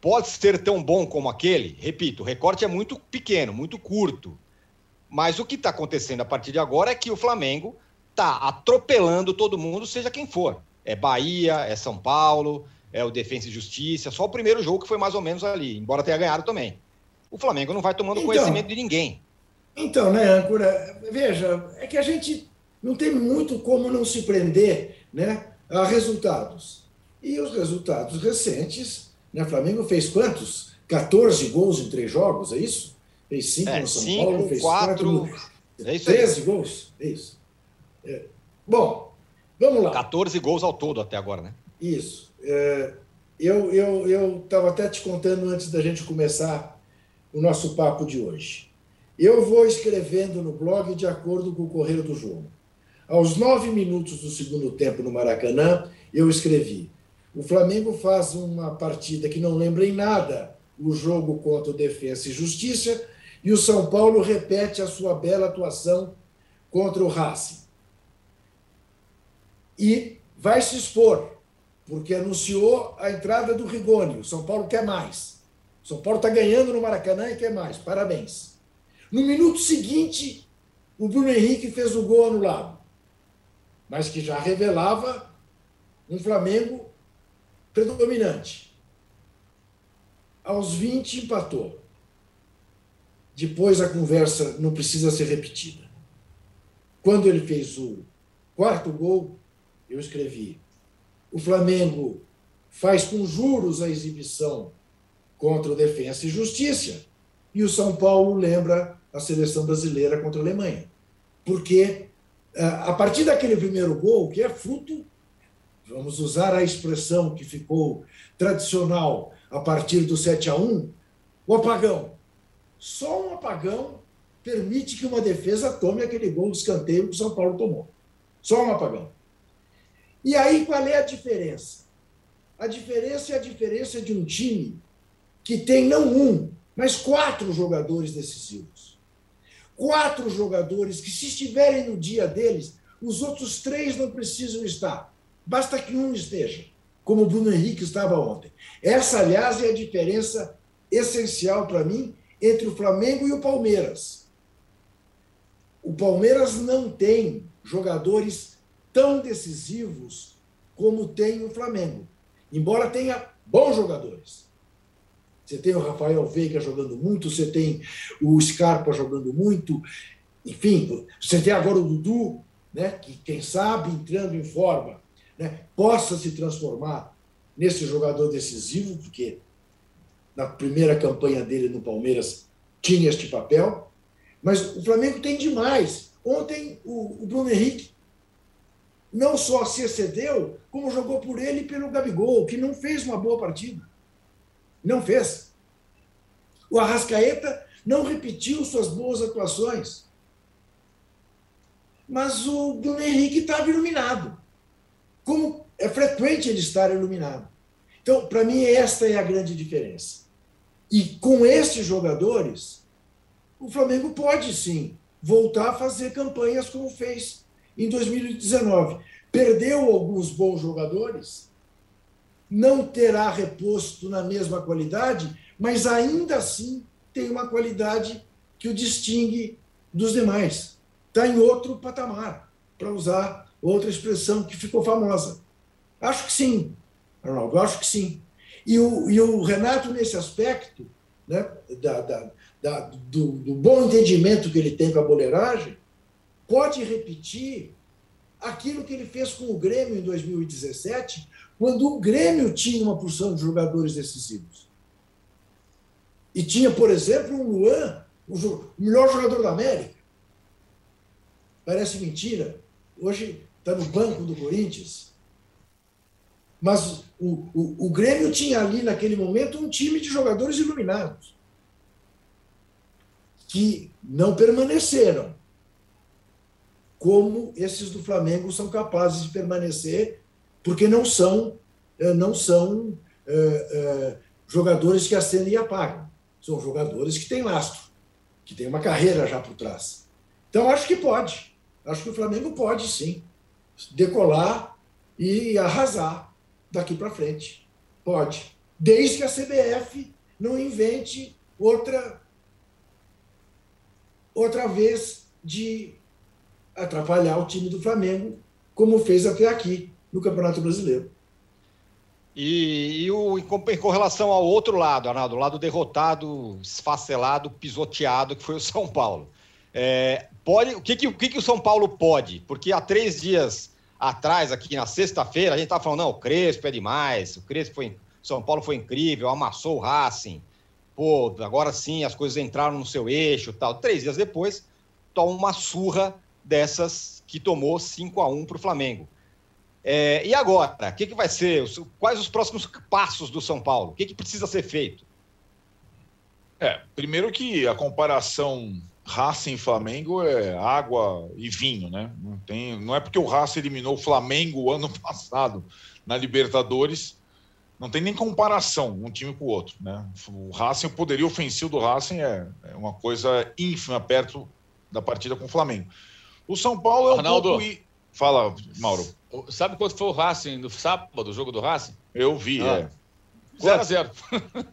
pode ser tão bom como aquele? Repito, o recorte é muito pequeno, muito curto. Mas o que está acontecendo a partir de agora é que o Flamengo está atropelando todo mundo, seja quem for. É Bahia, é São Paulo, é o Defensa e Justiça, só o primeiro jogo que foi mais ou menos ali, embora tenha ganhado também. O Flamengo não vai tomando então, conhecimento de ninguém. Então, né, Âncora, veja, é que a gente não tem muito como não se prender né, a resultados. E os resultados recentes, né, o Flamengo fez quantos? 14 gols em três jogos, é isso? Fez 5 é, no São cinco, Paulo, fez 4. É 13 gols, é isso. É. Bom, vamos lá. 14 gols ao todo até agora, né? Isso. É, eu estava eu, eu até te contando antes da gente começar o nosso papo de hoje. Eu vou escrevendo no blog de acordo com o correio do jogo. Aos nove minutos do segundo tempo no Maracanã, eu escrevi: o Flamengo faz uma partida que não lembra em nada o jogo contra o Defensa e Justiça, e o São Paulo repete a sua bela atuação contra o Racing. E vai se expor, porque anunciou a entrada do Rigoni. O São Paulo quer mais. O São Paulo está ganhando no Maracanã e quer mais. Parabéns. No minuto seguinte, o Bruno Henrique fez o gol anulado mas que já revelava um Flamengo predominante. Aos 20 empatou. Depois a conversa não precisa ser repetida. Quando ele fez o quarto gol, eu escrevi: o Flamengo faz com juros a exibição contra o Defensa e Justiça, e o São Paulo lembra a seleção brasileira contra a Alemanha. Porque é, a partir daquele primeiro gol, que é fruto, vamos usar a expressão que ficou tradicional a partir do 7 a 1, o apagão. Só um apagão permite que uma defesa tome aquele gol de escanteio que o São Paulo tomou. Só um apagão. E aí qual é a diferença? A diferença é a diferença de um time que tem não um, mas quatro jogadores decisivos quatro jogadores que, se estiverem no dia deles, os outros três não precisam estar. Basta que um esteja, como o Bruno Henrique estava ontem. Essa, aliás, é a diferença essencial para mim entre o Flamengo e o Palmeiras. O Palmeiras não tem jogadores tão decisivos como tem o Flamengo, embora tenha bons jogadores. Você tem o Rafael Veiga jogando muito, você tem o Scarpa jogando muito, enfim, você tem agora o Dudu, né, que quem sabe entrando em forma, né, possa se transformar nesse jogador decisivo, porque na primeira campanha dele no Palmeiras tinha este papel, mas o Flamengo tem demais. Ontem o, o Bruno Henrique não só se excedeu, como jogou por ele e pelo Gabigol, que não fez uma boa partida. Não fez. O Arrascaeta não repetiu suas boas atuações. Mas o Bruno Henrique estava iluminado. Como é frequente ele estar iluminado. Então, para mim, esta é a grande diferença. E com esses jogadores, o Flamengo pode sim voltar a fazer campanhas como fez em 2019. Perdeu alguns bons jogadores, não terá reposto na mesma qualidade, mas ainda assim tem uma qualidade que o distingue dos demais. Está em outro patamar, para usar outra expressão que ficou famosa. Acho que sim, Arnaldo, acho que sim. E o, e o Renato, nesse aspecto, né, da, da, da, do, do bom entendimento que ele tem com a boleiragem, pode repetir aquilo que ele fez com o Grêmio em 2017, quando o Grêmio tinha uma porção de jogadores decisivos. E tinha, por exemplo, um Luan, o melhor jogador da América. Parece mentira. Hoje está no banco do Corinthians. Mas o, o, o Grêmio tinha ali, naquele momento, um time de jogadores iluminados que não permaneceram como esses do Flamengo são capazes de permanecer porque não são, eh, não são é, é, jogadores que acendem e apagam. São jogadores que têm lastro, que têm uma carreira já por trás. Então, acho que pode. Acho que o Flamengo pode, sim, decolar e arrasar daqui para frente. Pode. Desde que a CBF não invente outra, outra vez de atrapalhar o time do Flamengo, como fez até aqui no Campeonato Brasileiro. E, e o, em, com relação ao outro lado, Arnaldo, o lado derrotado, esfacelado, pisoteado, que foi o São Paulo. É, pode, o que, que, o que, que o São Paulo pode? Porque há três dias atrás, aqui na sexta-feira, a gente estava falando, não, o Crespo é demais, o Crespo foi. São Paulo foi incrível, amassou o Racing. Pô, agora sim as coisas entraram no seu eixo tal. Três dias depois, toma uma surra dessas que tomou 5 a 1 para o Flamengo. É, e agora? O que, que vai ser? Quais os próximos passos do São Paulo? O que, que precisa ser feito? É, primeiro que a comparação Racing Flamengo é água e vinho, né? Não, tem, não é porque o Racing eliminou o Flamengo ano passado na Libertadores, não tem nem comparação um time com o outro, né? O Racing, o poderio ofensivo do Racing é, é uma coisa ínfima perto da partida com o Flamengo. O São Paulo é um Arnaldo, pouco... Fala, Mauro. Sabe quanto foi o Racing no sábado, o jogo do Racing? Eu vi, ah. é. 0x0.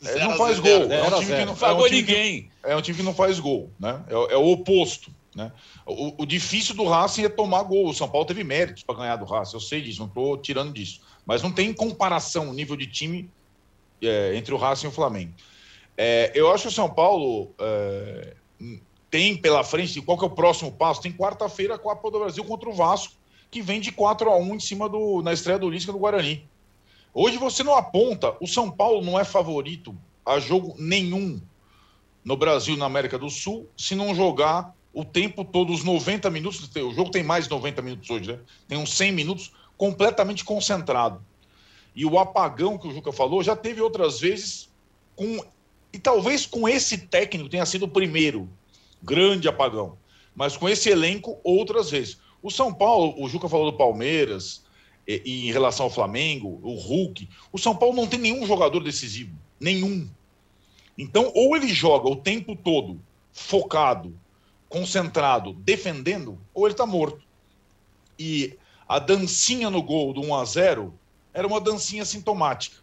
É, não faz gol. É um time que não faz gol ninguém. É um time que não faz gol, né? É, é o oposto. Né? O, o, difícil do Racing é tomar gol. O São Paulo teve méritos para ganhar do Racing, eu sei disso, não estou tirando disso. Mas não tem comparação o nível de time é, entre o Racing e o Flamengo. É, eu acho que o São Paulo é, tem pela frente, qual que é o próximo passo? Tem quarta-feira a Copa do Brasil contra o Vasco, que vem de 4 a 1 em cima do, na estreia do Lisca do Guarani. Hoje você não aponta, o São Paulo não é favorito a jogo nenhum no Brasil na América do Sul se não jogar o tempo todo, os 90 minutos. O jogo tem mais de 90 minutos hoje, né? Tem uns 100 minutos completamente concentrado. E o apagão que o Juca falou já teve outras vezes com. E talvez com esse técnico tenha sido o primeiro grande apagão. Mas com esse elenco, outras vezes. O São Paulo, o Juca falou do Palmeiras, e, e em relação ao Flamengo, o Hulk. O São Paulo não tem nenhum jogador decisivo. Nenhum. Então, ou ele joga o tempo todo focado, concentrado, defendendo, ou ele está morto. E a dancinha no gol do 1 a 0 era uma dancinha sintomática.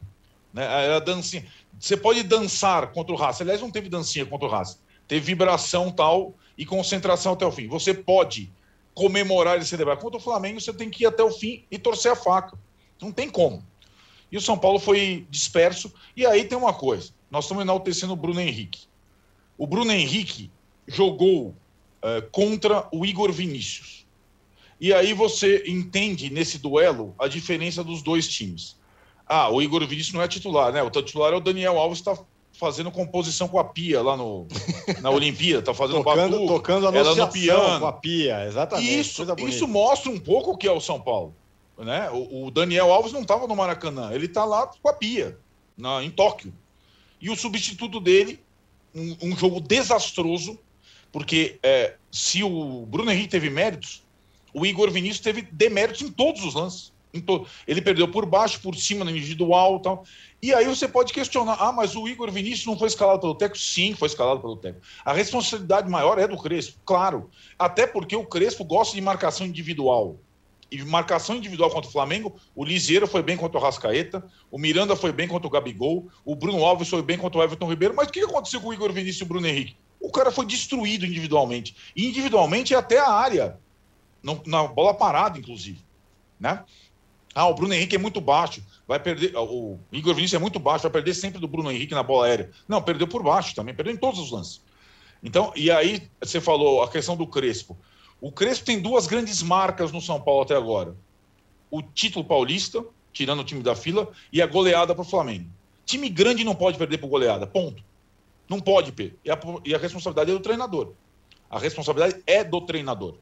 Né? Era dancinha. Você pode dançar contra o Racing. Aliás, não teve dancinha contra o Racing. Teve vibração tal e concentração até o fim. Você pode comemorar e celebrar. Contra o Flamengo, você tem que ir até o fim e torcer a faca. Não tem como. E o São Paulo foi disperso. E aí tem uma coisa: nós estamos enaltecendo o Bruno Henrique. O Bruno Henrique jogou uh, contra o Igor Vinícius. E aí você entende nesse duelo a diferença dos dois times. Ah, o Igor Vinícius não é titular, né? O titular é o Daniel Alves, está fazendo composição com a Pia lá no, na Olimpíada, tá fazendo tocando, batuque, tocando a ela no piano. com a Pia, exatamente. Isso, isso mostra um pouco o que é o São Paulo. Né? O, o Daniel Alves não estava no Maracanã, ele está lá com a Pia, na, em Tóquio. E o substituto dele, um, um jogo desastroso, porque é, se o Bruno Henrique teve méritos, o Igor Vinícius teve deméritos em todos os lances. Ele perdeu por baixo, por cima, no individual tal. E aí você pode questionar: ah, mas o Igor Vinícius não foi escalado pelo técnico? Sim, foi escalado pelo técnico. A responsabilidade maior é do Crespo, claro. Até porque o Crespo gosta de marcação individual. E marcação individual contra o Flamengo, o Liseiro foi bem contra o Rascaeta, o Miranda foi bem contra o Gabigol, o Bruno Alves foi bem contra o Everton Ribeiro. Mas o que aconteceu com o Igor Vinícius e o Bruno Henrique? O cara foi destruído individualmente. E individualmente até a área. Na bola parada, inclusive. Né? Ah, o Bruno Henrique é muito baixo, vai perder. O Igor Vinícius é muito baixo, vai perder sempre do Bruno Henrique na bola aérea. Não, perdeu por baixo também, perdeu em todos os lances. Então, e aí você falou a questão do Crespo. O Crespo tem duas grandes marcas no São Paulo até agora: o título paulista, tirando o time da fila, e a goleada para o Flamengo. Time grande não pode perder por goleada, ponto. Não pode perder. E a, e a responsabilidade é do treinador. A responsabilidade é do treinador.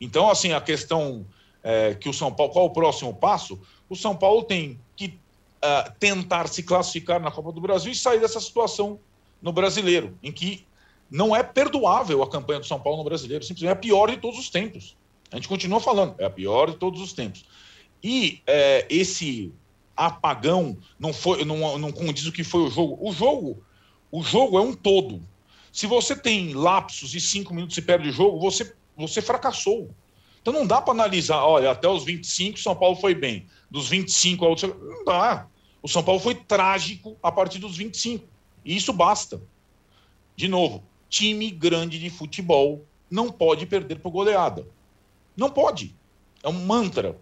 Então, assim, a questão é, que o São Paulo, qual o próximo passo? O São Paulo tem que uh, tentar se classificar na Copa do Brasil e sair dessa situação no brasileiro, em que não é perdoável a campanha do São Paulo no brasileiro, simplesmente é a pior de todos os tempos. A gente continua falando, é a pior de todos os tempos. E é, esse apagão não foi, não, não condiz o que foi o jogo. O jogo, o jogo é um todo. Se você tem lapsos e cinco minutos e perde o jogo, você, você fracassou. Então não dá para analisar, olha, até os 25 São Paulo foi bem. Dos 25 ao outro, não dá. O São Paulo foi trágico a partir dos 25. E isso basta. De novo, time grande de futebol não pode perder por goleada. Não pode. É um mantra.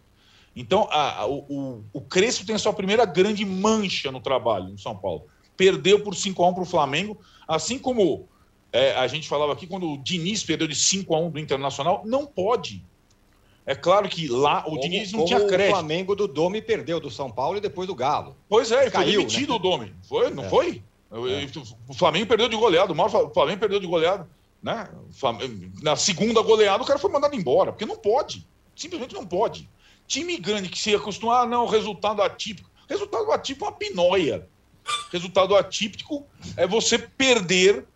Então, a, a, o, o Crespo tem a sua primeira grande mancha no trabalho no São Paulo. Perdeu por 5 a 1 para o Flamengo, assim como é, a gente falava aqui, quando o Diniz perdeu de 5 a 1 do Internacional, não pode. É claro que lá o como, Diniz não tinha crédito. O Flamengo do Domi perdeu do São Paulo e depois do Galo. Pois é, Caiu, foi demitido né? o Domi. Foi, não é. foi? É. O Flamengo perdeu de goleado, o Flamengo perdeu de goleado. Né? Na segunda goleada, o cara foi mandado embora, porque não pode. Simplesmente não pode. Time grande que se acostumar, ah, não, resultado atípico. Resultado atípico é uma pinóia. Resultado atípico é você perder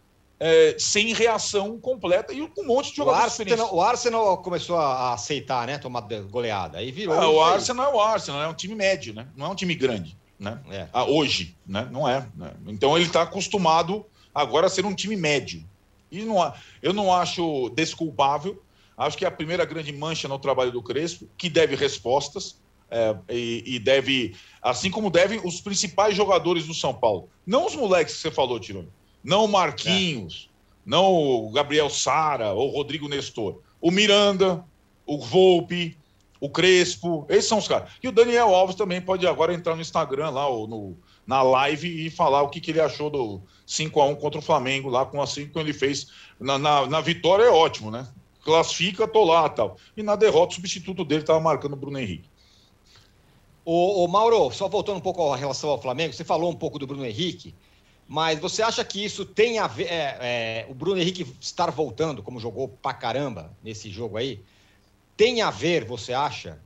é, sem reação completa e com um monte de jogadores o Arsenal, o Arsenal começou a aceitar, né? Tomar goleada. Aí virou. Ah, o Arsenal é o Arsenal, é um time médio, né? Não é um time grande, né? É. Ah, hoje, né? Não é. Né? Então ele está acostumado agora a ser um time médio. E não, eu não acho desculpável. Acho que é a primeira grande mancha no trabalho do Crespo, que deve respostas. É, e, e, deve, assim como devem os principais jogadores do São Paulo. Não os moleques que você falou, Tirone. Não o Marquinhos, é. não o Gabriel Sara ou o Rodrigo Nestor. O Miranda, o Volpe, o Crespo, esses são os caras. E o Daniel Alves também pode agora entrar no Instagram lá, ou no, na live e falar o que, que ele achou do 5 a 1 contra o Flamengo, lá com assim que ele fez. Na, na, na vitória é ótimo, né? Classifica, tô lá tal. E na derrota, o substituto dele estava marcando o Bruno Henrique. O, Mauro, só voltando um pouco em relação ao Flamengo, você falou um pouco do Bruno Henrique, mas você acha que isso tem a ver. É, é, o Bruno Henrique estar voltando, como jogou pra caramba nesse jogo aí, tem a ver, você acha,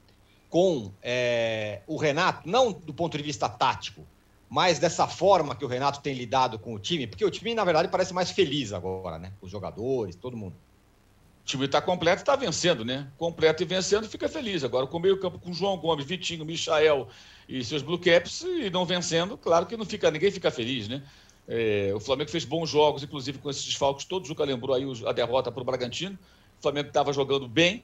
com é, o Renato, não do ponto de vista tático, mais dessa forma que o Renato tem lidado com o time? Porque o time, na verdade, parece mais feliz agora, né? Os jogadores, todo mundo. O time está completo e está vencendo, né? Completo e vencendo, fica feliz. Agora, com o meio-campo com João Gomes, Vitinho, Michael e seus Blue Caps, e não vencendo, claro que não fica, ninguém fica feliz, né? É, o Flamengo fez bons jogos, inclusive com esses desfalques todos. O Juca lembrou aí a derrota para o Bragantino. O Flamengo estava jogando bem,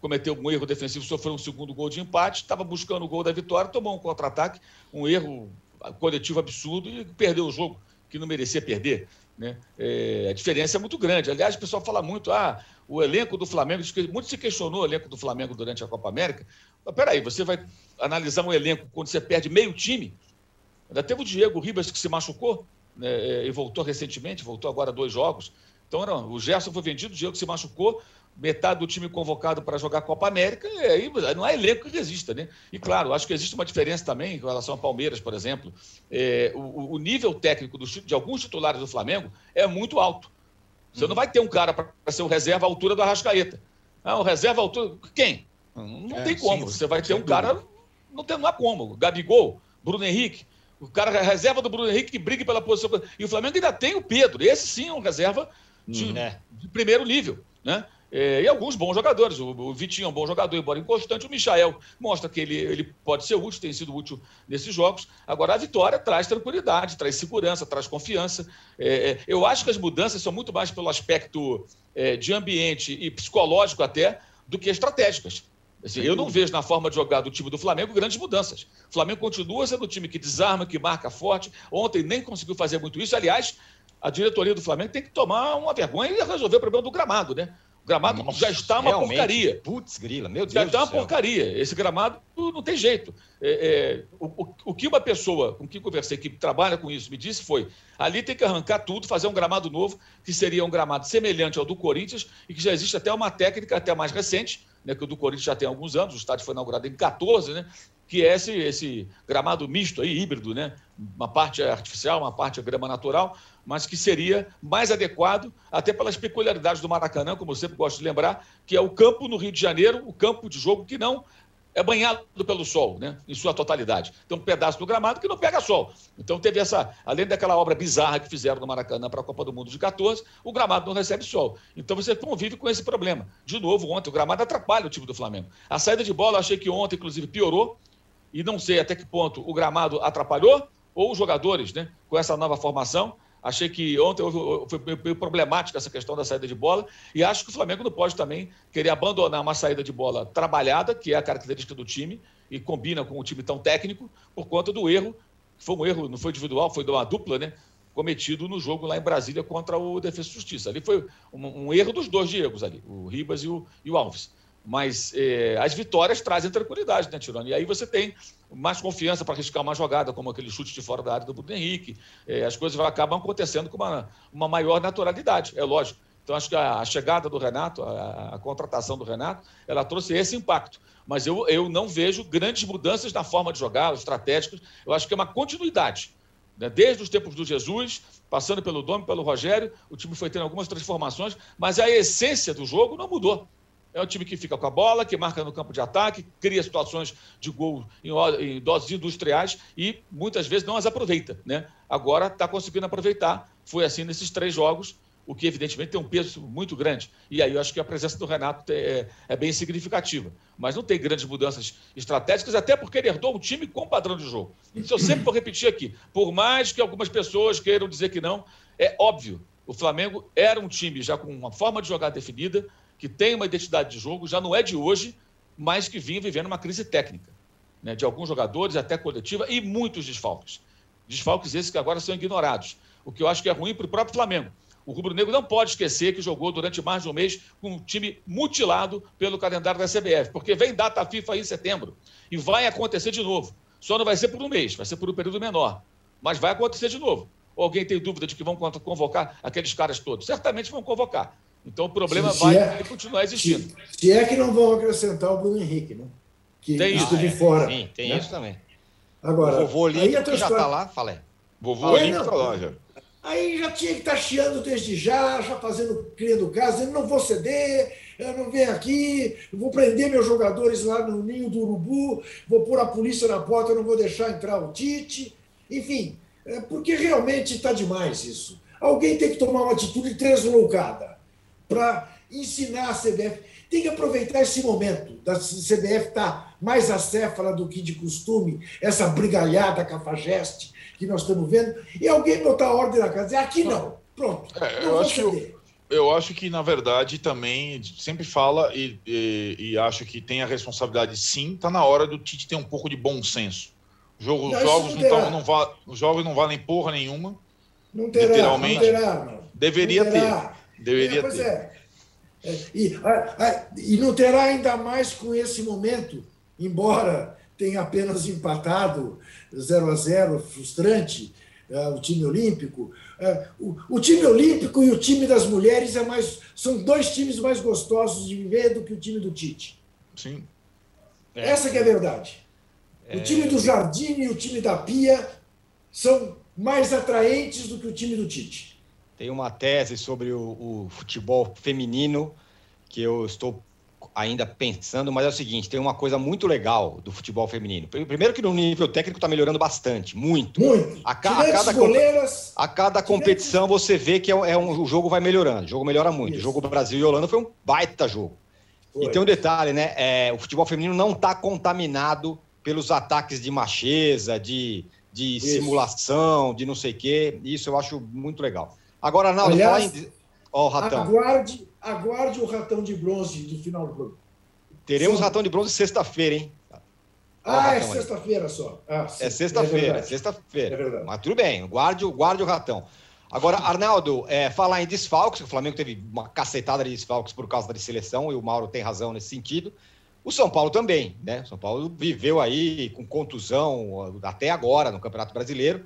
cometeu um erro defensivo, sofreu um segundo gol de empate, estava buscando o gol da vitória, tomou um contra-ataque, um erro coletivo absurdo e perdeu o jogo, que não merecia perder. Né? É, a diferença é muito grande. Aliás, o pessoal fala muito, ah, o elenco do Flamengo, muito se questionou o elenco do Flamengo durante a Copa América. Mas peraí, você vai analisar um elenco quando você perde meio time? Ainda teve o Diego Ribas que se machucou né, e voltou recentemente, voltou agora dois jogos. Então, não, o Gerson foi vendido, o Diego se machucou, metade do time convocado para jogar Copa América, e aí não é elenco que resista, né? E claro, acho que existe uma diferença também em relação ao Palmeiras, por exemplo. É, o, o, nível técnico do, de alguns titulares do Flamengo é muito alto. Você uhum. não vai ter um cara para ser o reserva à altura do Arrascaeta. Ah, o reserva à altura. Quem? Não é, tem como. Sim, Você vai ter um cara. Não tem não há como. Gabigol, Bruno Henrique. O cara reserva do Bruno Henrique que briga pela posição. E o Flamengo ainda tem o Pedro. Esse sim é um reserva de, hum, é. de primeiro nível. Né? É, e alguns bons jogadores. O, o, Vitinho é um bom jogador, embora inconstante. O Michael mostra que ele, ele pode ser útil, tem sido útil nesses jogos. Agora, a vitória traz tranquilidade, traz segurança, traz confiança. É, é eu acho que as mudanças são muito mais pelo aspecto é, de ambiente e psicológico até do que estratégicas. Assim, eu não vejo na forma de jogar do time do Flamengo grandes mudanças. O Flamengo continua sendo um time que desarma, que marca forte. Ontem nem conseguiu fazer muito isso. Aliás, a diretoria do Flamengo tem que tomar uma vergonha e resolver o problema do gramado, né? gramado Nossa, já está uma porcaria. Putz, grila, meu Deus. Já está uma porcaria. Esse gramado não tem jeito. É, é, o, o, que uma pessoa com quem conversei, que trabalha com isso, me disse foi: ali tem que arrancar tudo, fazer um gramado novo, que seria um gramado semelhante ao do Corinthians, e que já existe até uma técnica até mais recente, né, que o do Corinthians já tem alguns anos, o estádio foi inaugurado em 14, né? Que é esse, esse gramado misto aí, híbrido, né? Uma parte é artificial, uma parte é grama natural, mas que seria mais adequado, até pelas peculiaridades do Maracanã, como eu sempre gosto de lembrar, que é o campo no Rio de Janeiro, o campo de jogo que não é banhado pelo sol, né, em sua totalidade. Tem um pedaço do gramado que não pega sol. Então teve essa, além daquela obra bizarra que fizeram no Maracanã para a Copa do Mundo de 14, o gramado não recebe sol. Então você convive com esse problema. De novo, ontem o gramado atrapalha o time do Flamengo. A saída de bola, achei que ontem, inclusive, piorou, e não sei até que ponto o gramado atrapalhou, ou os jogadores, né, com essa nova formação, Achei que ontem foi meio problemática essa questão da saída de bola e acho que o Flamengo não pode também querer abandonar uma saída de bola trabalhada, que é a característica do time e combina com um time tão técnico, por conta do erro, que foi um erro, não foi individual, foi de uma dupla, né? Cometido no jogo lá em Brasília contra o Defesa e Justiça. Ali foi um, um erro dos dois Diegos ali, o Ribas e o, e o Alves. Mas eh, as vitórias trazem tranquilidade, né, Tirone? E aí você tem mais confiança para arriscar uma jogada, como aquele chute de fora da área do Bruno Henrique. Eh, as coisas acabam acontecendo com uma, uma maior naturalidade, é lógico. Então, acho que a, a chegada do Renato, a, a, contratação do Renato, ela trouxe esse impacto. Mas eu, eu não vejo grandes mudanças na forma de jogar, os estratégicos. Eu acho que é uma continuidade. Né? Desde os tempos do Jesus, passando pelo Dome, pelo Rogério, o time foi tendo algumas transformações, mas a essência do jogo não mudou. É um time que fica com a bola, que marca no campo de ataque, cria situações de gol em, em doses industriais e muitas vezes não as aproveita. Né? Agora está conseguindo aproveitar. Foi assim nesses três jogos o que evidentemente tem um peso muito grande. E aí eu acho que a presença do Renato é, é, bem significativa. Mas não tem grandes mudanças estratégicas, até porque ele herdou um time com padrão de jogo. Isso eu sempre vou repetir aqui. Por mais que algumas pessoas queiram dizer que não, é óbvio. O Flamengo era um time já com uma forma de jogar definida, que tem uma identidade de jogo, já não é de hoje, mas que vinha vivendo uma crise técnica. Né, de alguns jogadores, até coletiva, e muitos desfalques. Desfalques esses que agora são ignorados. O que eu acho que é ruim para o próprio Flamengo o Rubro Negro não pode esquecer que jogou durante mais de um mês com um time mutilado pelo calendário da CBF, porque vem data FIFA aí em setembro e vai acontecer de novo. Só não vai ser por um mês, vai ser por um período menor. Mas vai acontecer de novo. Ou alguém tem dúvida de que vão convocar aqueles caras todos? Certamente vão convocar. Então o problema se, vai é, continuar existindo. Se, se, é que não vão acrescentar o Bruno Henrique, né? Que tem isso. de fora. Sim, tem né? isso também. Agora, o vovô Olímpico já está lá, falei. Vovô Olímpico está lá já. Aí já tinha que estar tá chiando desde já, já fazendo, criando casa, dizendo, não vou ceder, eu não venho aqui, vou prender meus jogadores lá no ninho do urubu, vou pôr a polícia na porta, não vou deixar entrar o Tite. Enfim, é porque realmente está demais isso. Alguém tem que tomar uma atitude translocada para ensinar a CBF. Tem que aproveitar esse momento da CBF estar tá mais acéfala do que de costume, essa brigalhada cafajeste, que nós estamos vendo, e alguém botar ordem na casa, dizer, aqui não, pronto. É, não eu, acho que eu, acho que, na verdade, também sempre fala e, e, e acho que tem a responsabilidade, sim, está na hora do Tite ter um pouco de bom senso. Jogo, não, jogos, não tão, não va, os jogos não valem porra nenhuma. Não terá, literalmente. Não terá, não. Deveria não ter. Deveria é, ter. É. É, e, a, a, e não terá ainda mais com esse momento, embora tenha apenas empatado 0 a 0 frustrante, uh, o time olímpico. Uh, o, o, time olímpico e o time das mulheres é mais, são dois times mais gostosos de viver do que o time do Tite. Sim. É. Essa que é a verdade. É. O time do Jardim e o time da Pia são mais atraentes do que o time do Tite. Tem uma tese sobre o, o futebol feminino que eu estou ainda pensando, mas é o seguinte: tem uma coisa muito legal do futebol feminino. Primeiro, que no nível técnico está melhorando bastante, muito. Muito. A, ca, a cada, goleiras, a cada competição você vê que é, é um, o jogo vai melhorando, o jogo melhora muito. Isso. O jogo Brasil e Holanda foi um baita jogo. Foi. E tem um detalhe, né? É, o futebol feminino não está contaminado pelos ataques de macheza, de, de simulação, de não sei o quê. Isso eu acho muito legal. Agora, Arnaldo, Aliás, fala em. Oh, Ratão. Aguarde, aguarde o ratão de bronze do final do programa. Teremos Sim. ratão de bronze sexta-feira, hein? Ah, é sexta-feira só. Ah, é sexta-feira, é sexta-feira. É Mas tudo bem, guarde, guarde o ratão. Agora, Arnaldo, é, falar em desfalques, o Flamengo teve uma cacetada de desfalques por causa da seleção, e o Mauro tem razão nesse sentido. O São Paulo também, né? O São Paulo viveu aí com contusão até agora no Campeonato Brasileiro.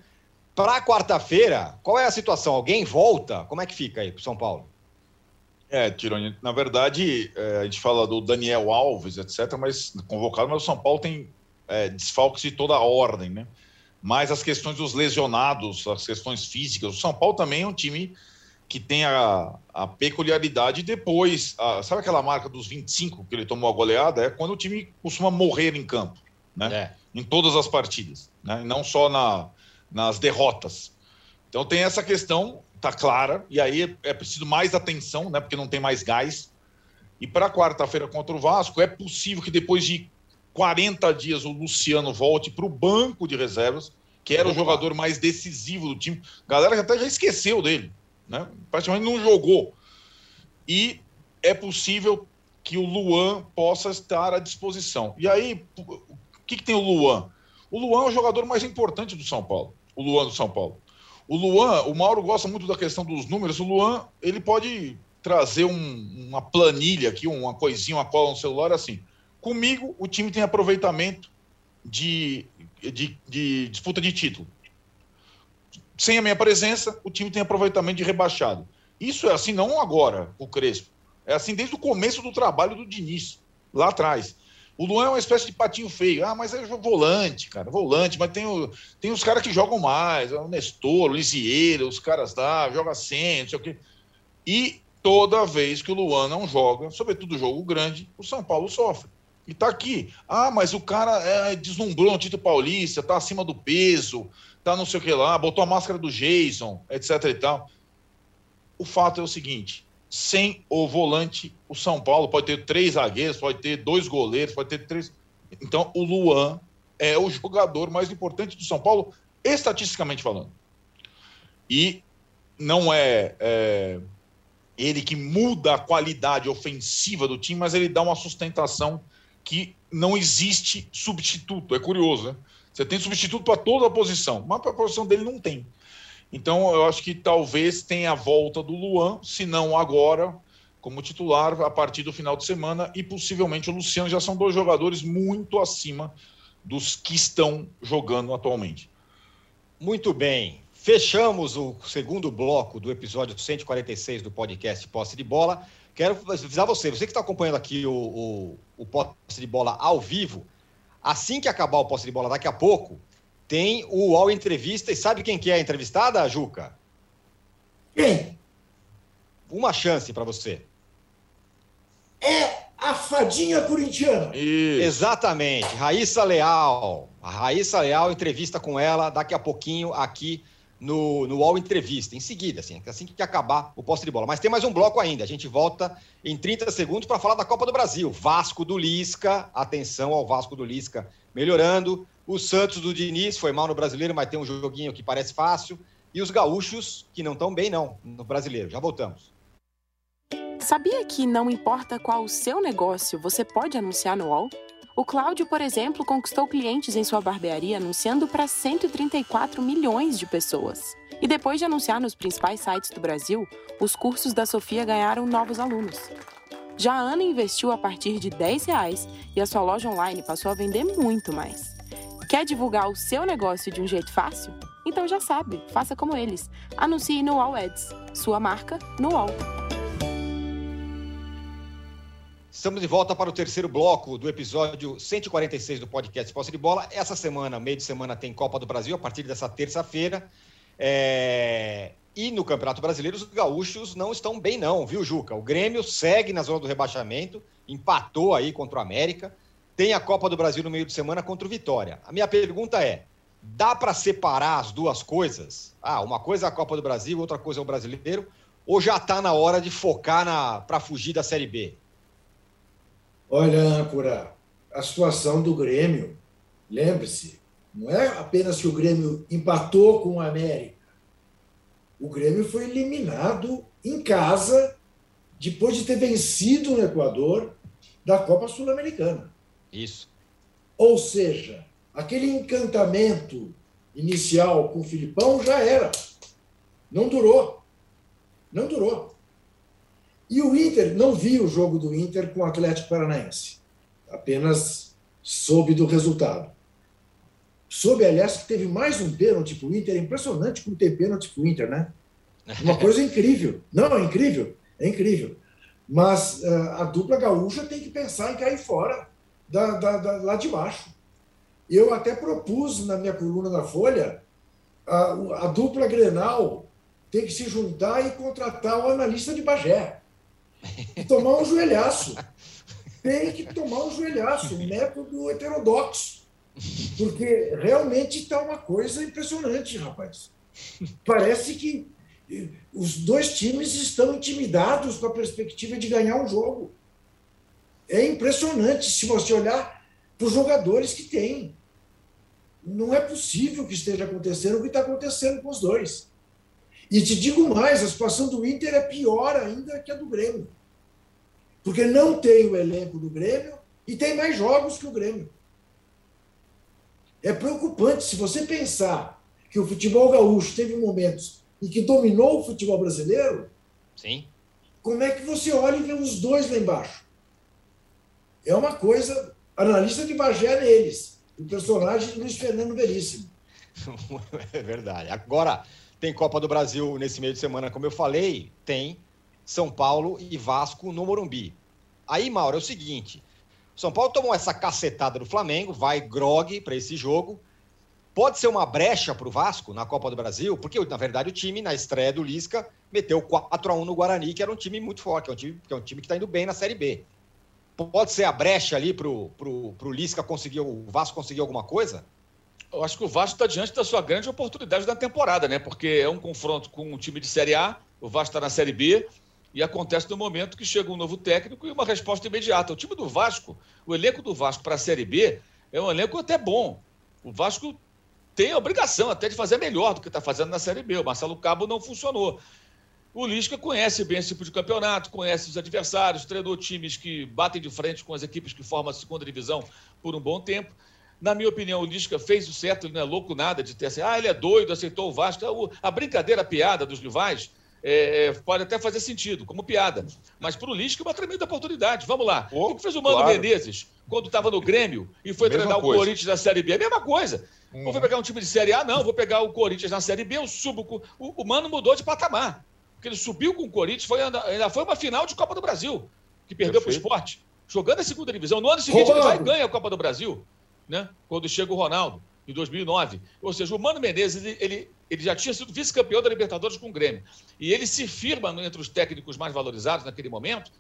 Para quarta-feira, qual é a situação? Alguém volta? Como é que fica aí para o São Paulo? É, Tironi, na verdade, é, a gente fala do Daniel Alves, etc., mas convocado, mas o São Paulo tem é, desfalques de toda a ordem, né? Mas as questões dos lesionados, as questões físicas, o São Paulo também é um time que tem a, a peculiaridade depois, a, sabe aquela marca dos 25 que ele tomou a goleada? É quando o time costuma morrer em campo, né? É. Em todas as partidas, né? E não só na, nas derrotas. Então tem essa questão tá clara, e aí é preciso mais atenção, né? Porque não tem mais gás. E para quarta-feira contra o Vasco, é possível que depois de 40 dias o Luciano volte para o banco de reservas, que era o jogador mais decisivo do time. A galera até já esqueceu dele, né? Praticamente não jogou. E é possível que o Luan possa estar à disposição. E aí, o que, que tem o Luan? O Luan é o jogador mais importante do São Paulo. O Luan do São Paulo. O Luan, o Mauro gosta muito da questão dos números. O Luan, ele pode trazer um, uma planilha aqui, uma coisinha, uma cola no celular, assim. Comigo, o time tem aproveitamento de, de, de disputa de título. Sem a minha presença, o time tem aproveitamento de rebaixado. Isso é assim não agora, o Crespo. É assim desde o começo do trabalho do Diniz, lá atrás. O Luan é uma espécie de patinho feio. Ah, mas é volante, cara, volante. Mas tem, o, tem os caras que jogam mais. É o Nestor, o Lisieiro, os caras lá, joga sem, não sei o quê. E toda vez que o Luan não joga, sobretudo jogo grande, o São Paulo sofre. E tá aqui. Ah, mas o cara é, deslumbrou no título paulista, tá acima do peso, tá não sei o que lá, botou a máscara do Jason, etc e tal. O fato é o seguinte: sem o volante, o São Paulo pode ter três zagueiros, pode ter dois goleiros, pode ter três. Então, o Luan é o jogador mais importante do São Paulo, estatisticamente falando. E não é, é ele que muda a qualidade ofensiva do time, mas ele dá uma sustentação que não existe substituto. É curioso, né? Você tem substituto para toda a posição, mas para a posição dele não tem. Então, eu acho que talvez tenha a volta do Luan, se não agora, como titular, a partir do final de semana, e possivelmente o Luciano já são dois jogadores muito acima dos que estão jogando atualmente. Muito bem. Fechamos o segundo bloco do episódio 146 do podcast Posse de Bola. Quero avisar você, você que está acompanhando aqui o, o, o Posse de Bola ao vivo, assim que acabar o Posse de Bola daqui a pouco, tem o UOL Entrevista. E sabe quem que é a entrevistada, Juca? Quem? Uma chance para você. É a fadinha corintiana. Isso. Exatamente. Raíssa Leal. A Raíssa Leal, entrevista com ela daqui a pouquinho aqui no, no UOL Entrevista, em seguida, assim, assim que acabar o poste de bola. Mas tem mais um bloco ainda. A gente volta em 30 segundos para falar da Copa do Brasil. Vasco do Lisca, atenção ao Vasco do Lisca melhorando. O Santos do Diniz foi mal no brasileiro, mas tem um joguinho que parece fácil. E os gaúchos, que não estão bem, não, no brasileiro. Já voltamos. Sabia que não importa qual o seu negócio, você pode anunciar no UOL? O Cláudio, por exemplo, conquistou clientes em sua barbearia anunciando para 134 milhões de pessoas. E depois de anunciar nos principais sites do Brasil, os cursos da Sofia ganharam novos alunos. Já a Ana investiu a partir de 10 reais e a sua loja online passou a vender muito mais. Quer divulgar o seu negócio de um jeito fácil? Então já sabe, faça como eles. Anuncie no All Ads, sua marca no All. Estamos de volta para o terceiro bloco do episódio 146 do podcast Posse de Bola. Essa semana, meio de semana, tem Copa do Brasil, a partir dessa terça-feira. É... E no Campeonato Brasileiro, os gaúchos não estão bem, não, viu, Juca? O Grêmio segue na zona do rebaixamento, empatou aí contra o América. Tem a Copa do Brasil no meio de semana contra o Vitória. A minha pergunta é: dá para separar as duas coisas? Ah, uma coisa é a Copa do Brasil, outra coisa é o brasileiro, ou já está na hora de focar na... para fugir da Série B? Olha, âncora, a situação do Grêmio, lembre-se, não é apenas que o Grêmio empatou com o América. O Grêmio foi eliminado em casa depois de ter vencido no Equador da Copa Sul-Americana. Isso. Ou seja, aquele encantamento inicial com o Filipão já era. Não durou. Não durou. E o Inter, não vi o jogo do Inter com o Atlético Paranaense, apenas soube do resultado. Soube, aliás, que teve mais um pênalti para o Inter, é impressionante como ter pênalti para o Inter, né? Uma coisa incrível. Não, é incrível, é incrível. Mas uh, a dupla gaúcha tem que pensar em cair fora da, da, da, lá de baixo. Eu até propus na minha coluna da Folha a, a dupla Grenal tem que se juntar e contratar o analista de Bagé e tomar um joelhaço. Tem que tomar um joelhaço, um método heterodoxo. Porque realmente está uma coisa impressionante, rapaz. Parece que os dois times estão intimidados com a perspectiva de ganhar um jogo. É impressionante se você olhar para os jogadores que tem. Não é possível que esteja acontecendo o que está acontecendo com os dois. E te digo mais, a situação do Inter é pior ainda que a do Grêmio. Porque não tem o elenco do Grêmio e tem mais jogos que o Grêmio. É preocupante se você pensar que o futebol gaúcho teve momentos em que dominou o futebol brasileiro. Sim. como é que você olha e vê os dois lá embaixo? É uma coisa, analista de Bagé neles, o personagem Luiz Fernando Veríssimo. é verdade. Agora, tem Copa do Brasil nesse meio de semana, como eu falei, tem São Paulo e Vasco no Morumbi. Aí, Mauro, é o seguinte: São Paulo tomou essa cacetada do Flamengo, vai grog para esse jogo. Pode ser uma brecha para o Vasco na Copa do Brasil, porque, na verdade, o time, na estreia do Lisca, meteu 4 a 1 no Guarani, que era um time muito forte, que é um time que é está indo bem na Série B. Pode ser a brecha ali para o pro, pro Lisca conseguir, o Vasco conseguir alguma coisa? Eu acho que o Vasco está diante da sua grande oportunidade da temporada, né? Porque é um confronto com um time de Série A, o Vasco está na Série B, e acontece no momento que chega um novo técnico e uma resposta imediata. O time do Vasco, o elenco do Vasco para a Série B é um elenco até bom. O Vasco tem a obrigação até de fazer melhor do que está fazendo na Série B. O Marcelo Cabo não funcionou. O Lisca conhece bem esse tipo de campeonato, conhece os adversários, treinou times que batem de frente com as equipes que formam a segunda divisão por um bom tempo. Na minha opinião, o Lisca fez o certo, ele não é louco nada de ter assim, ah, ele é doido, aceitou o Vasco. A brincadeira, a piada dos rivais é, é, pode até fazer sentido, como piada. Mas para o Lisca é uma tremenda oportunidade. Vamos lá. Oh, o que fez o Mano claro. Menezes quando estava no Grêmio e foi mesma treinar coisa. o Corinthians na Série B? A mesma coisa. Hum. Não vou pegar um time de Série A, não. Vou pegar o Corinthians na Série B, eu subo. O, o Mano mudou de patamar. Porque ele subiu com o Corinthians, foi, ainda foi uma final de Copa do Brasil, que perdeu para o esporte. Jogando a segunda divisão. No ano seguinte, Roubando. ele vai e ganha a Copa do Brasil, né? Quando chega o Ronaldo, em 2009. Ou seja, o Mano Menezes, ele, ele, ele já tinha sido vice-campeão da Libertadores com o Grêmio. E ele se firma entre os técnicos mais valorizados naquele momento,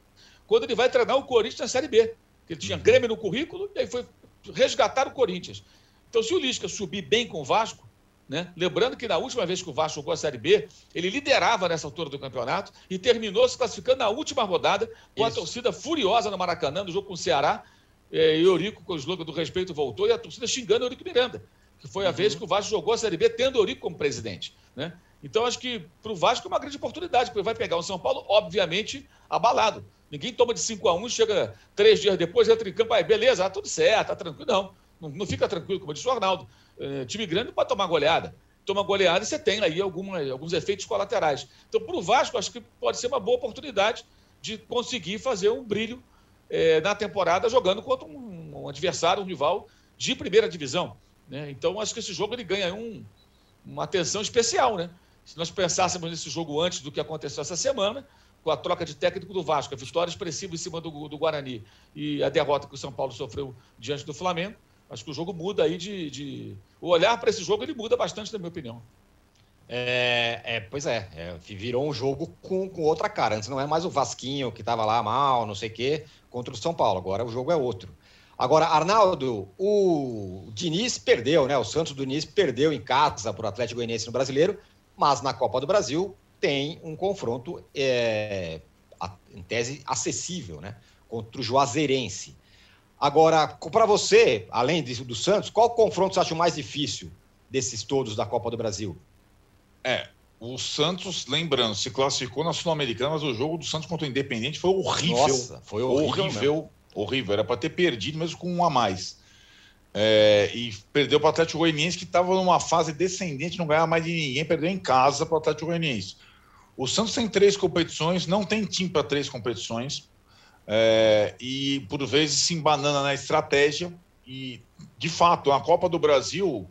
quando ele vai treinar o Corinthians na Série B. Ele tinha uhum. Grêmio no currículo e aí foi resgatar o Corinthians. Então, se o Lisca subir bem com o Vasco, né? Lembrando que na última vez que o Vasco jogou a Série B, ele liderava nessa altura do campeonato e terminou se classificando na última rodada com Isso. a torcida furiosa no Maracanã, no jogo com o Ceará. É, e Eurico, com o slogan do respeito, voltou e a torcida xingando Eurico Miranda, que foi a uhum. vez que o Vasco jogou a Série B tendo Eurico como presidente. Né? Então, acho que para o Vasco é uma grande oportunidade, porque vai pegar o São Paulo, obviamente, abalado. Ninguém toma de 5 a 1 chega três dias depois, entra em campo, aí beleza, tá tudo certo, tá tranquilo. Não, não, não fica tranquilo, como disse o Arnaldo. É, time grande não pode tomar goleada. Toma goleada e você tem aí alguns efeitos colaterais. Então, para o Vasco, acho que pode ser uma boa oportunidade de conseguir fazer um brilho é, na temporada jogando contra um, um, adversário, um rival de primeira divisão. Né? Então, acho que esse jogo ele ganha um, uma atenção especial. Né? Se nós pensássemos nesse jogo antes do que aconteceu essa semana, com a troca de técnico do Vasco, a vitória expressiva em cima do, do Guarani e a derrota que o São Paulo sofreu diante do Flamengo, Acho que o jogo muda aí de. de... O olhar para esse jogo ele muda bastante, na minha opinião. É, é, pois é, é, virou um jogo com, com outra cara. Antes não é mais o Vasquinho que estava lá mal, não sei o quê, contra o São Paulo. Agora o jogo é outro. Agora, Arnaldo, o Diniz perdeu, né? O Santos do Diniz perdeu em casa para o Atlético Goianiense no Brasileiro, mas na Copa do Brasil tem um confronto, é, em tese, acessível, né? Contra o Juazeirense. Agora, para você, além disso do Santos, qual confronto você acha o mais difícil desses todos da Copa do Brasil? É, o Santos, lembrando, se classificou na Sul-Americana, mas o jogo do Santos contra o Independente foi horrível. Nossa, foi horrível. Horrível, horrível. Era para ter perdido mesmo com um a mais. É, e perdeu para o Atlético Goianiense, que estava numa fase descendente, não ganhava mais de ninguém, perdeu em casa para o Atlético Goianiense. O Santos tem três competições, não tem time para três competições é, e por vezes se embanana na estratégia. E, de fato, a Copa do Brasil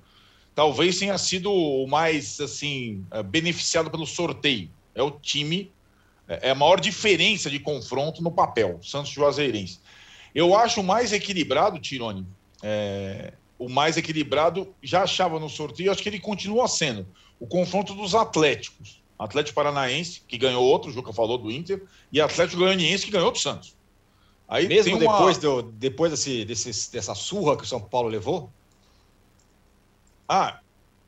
talvez tenha sido o mais assim é, beneficiado pelo sorteio. É o time, é, é a maior diferença de confronto no papel, Santos Juazeirense. Eu acho mais equilibrado, Tirone, é, o mais equilibrado, já achava no sorteio, acho que ele continua sendo o confronto dos Atléticos. Atlético Paranaense, que ganhou outro, o Juca falou do Inter, e Atlético Goianiense, que ganhou do Santos. Aí Mesmo depois, uma... do, depois desse, desse, dessa surra que o São Paulo levou? Ah,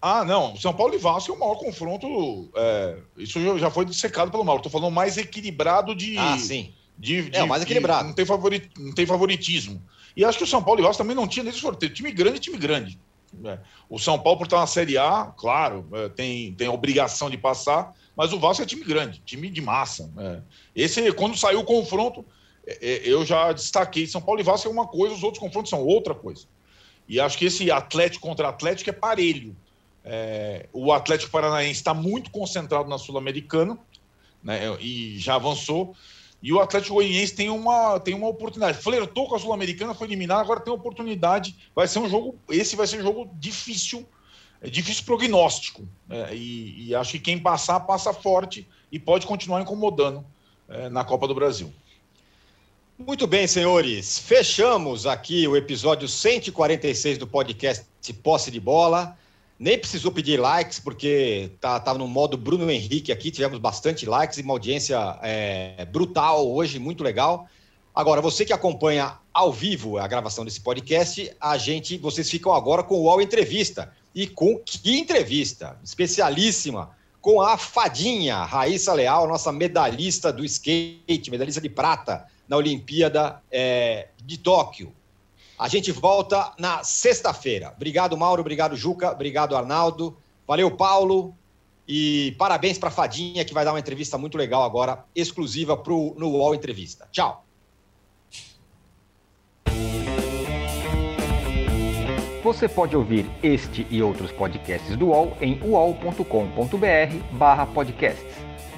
ah, não. São Paulo e Vasco é o maior confronto. É, isso já foi dissecado pelo Mauro. Estou falando mais equilibrado de. Ah, sim. De, de, é, mais equilibrado. De, não, tem favorit, não tem favoritismo. E acho que o São Paulo e Vasco também não tinha nesse sorteio. Time grande, time grande. É. O São Paulo, por estar na Série A, claro, é, tem, tem a obrigação de passar, mas o Vasco é time grande, time de massa. É. Esse, quando saiu o confronto, é, é, eu já destaquei São Paulo e Vasco é uma coisa, os outros confrontos são outra coisa. E acho que esse Atlético contra Atlético é parelho. É, o Atlético Paranaense está muito concentrado na Sul-Americana, né? E já avançou. E o Atlético Goianiense tem uma, tem uma oportunidade. Flertou com a Sul-Americana, foi eliminado, agora tem oportunidade. Vai ser um jogo. Esse vai ser um jogo difícil, é difícil prognóstico. É, e, e, acho que quem passar, passa forte e pode continuar incomodando é, na Copa do Brasil. Muito bem, senhores. Fechamos aqui o episódio 146 do podcast Posse de Bola. Nem precisou pedir likes, porque tá, tá no modo Bruno Henrique aqui, tivemos bastante likes e uma audiência é, brutal hoje, muito legal. Agora, você que acompanha ao vivo a gravação desse podcast, a gente, vocês ficam agora com o UOL Entrevista. E com que entrevista? Especialíssima com a Fadinha, Raíssa Leal, nossa medalhista do skate, medalhista de prata na Olimpíada é, de Tóquio. A gente volta na sexta-feira. Obrigado, Mauro. Obrigado, Juca. Obrigado, Arnaldo. Valeu, Paulo. E parabéns para a Fadinha, que vai dar uma entrevista muito legal agora, exclusiva pro, no UOL Entrevista. Tchau. Você pode ouvir este e outros podcasts do UOL em uol.com.br/podcasts.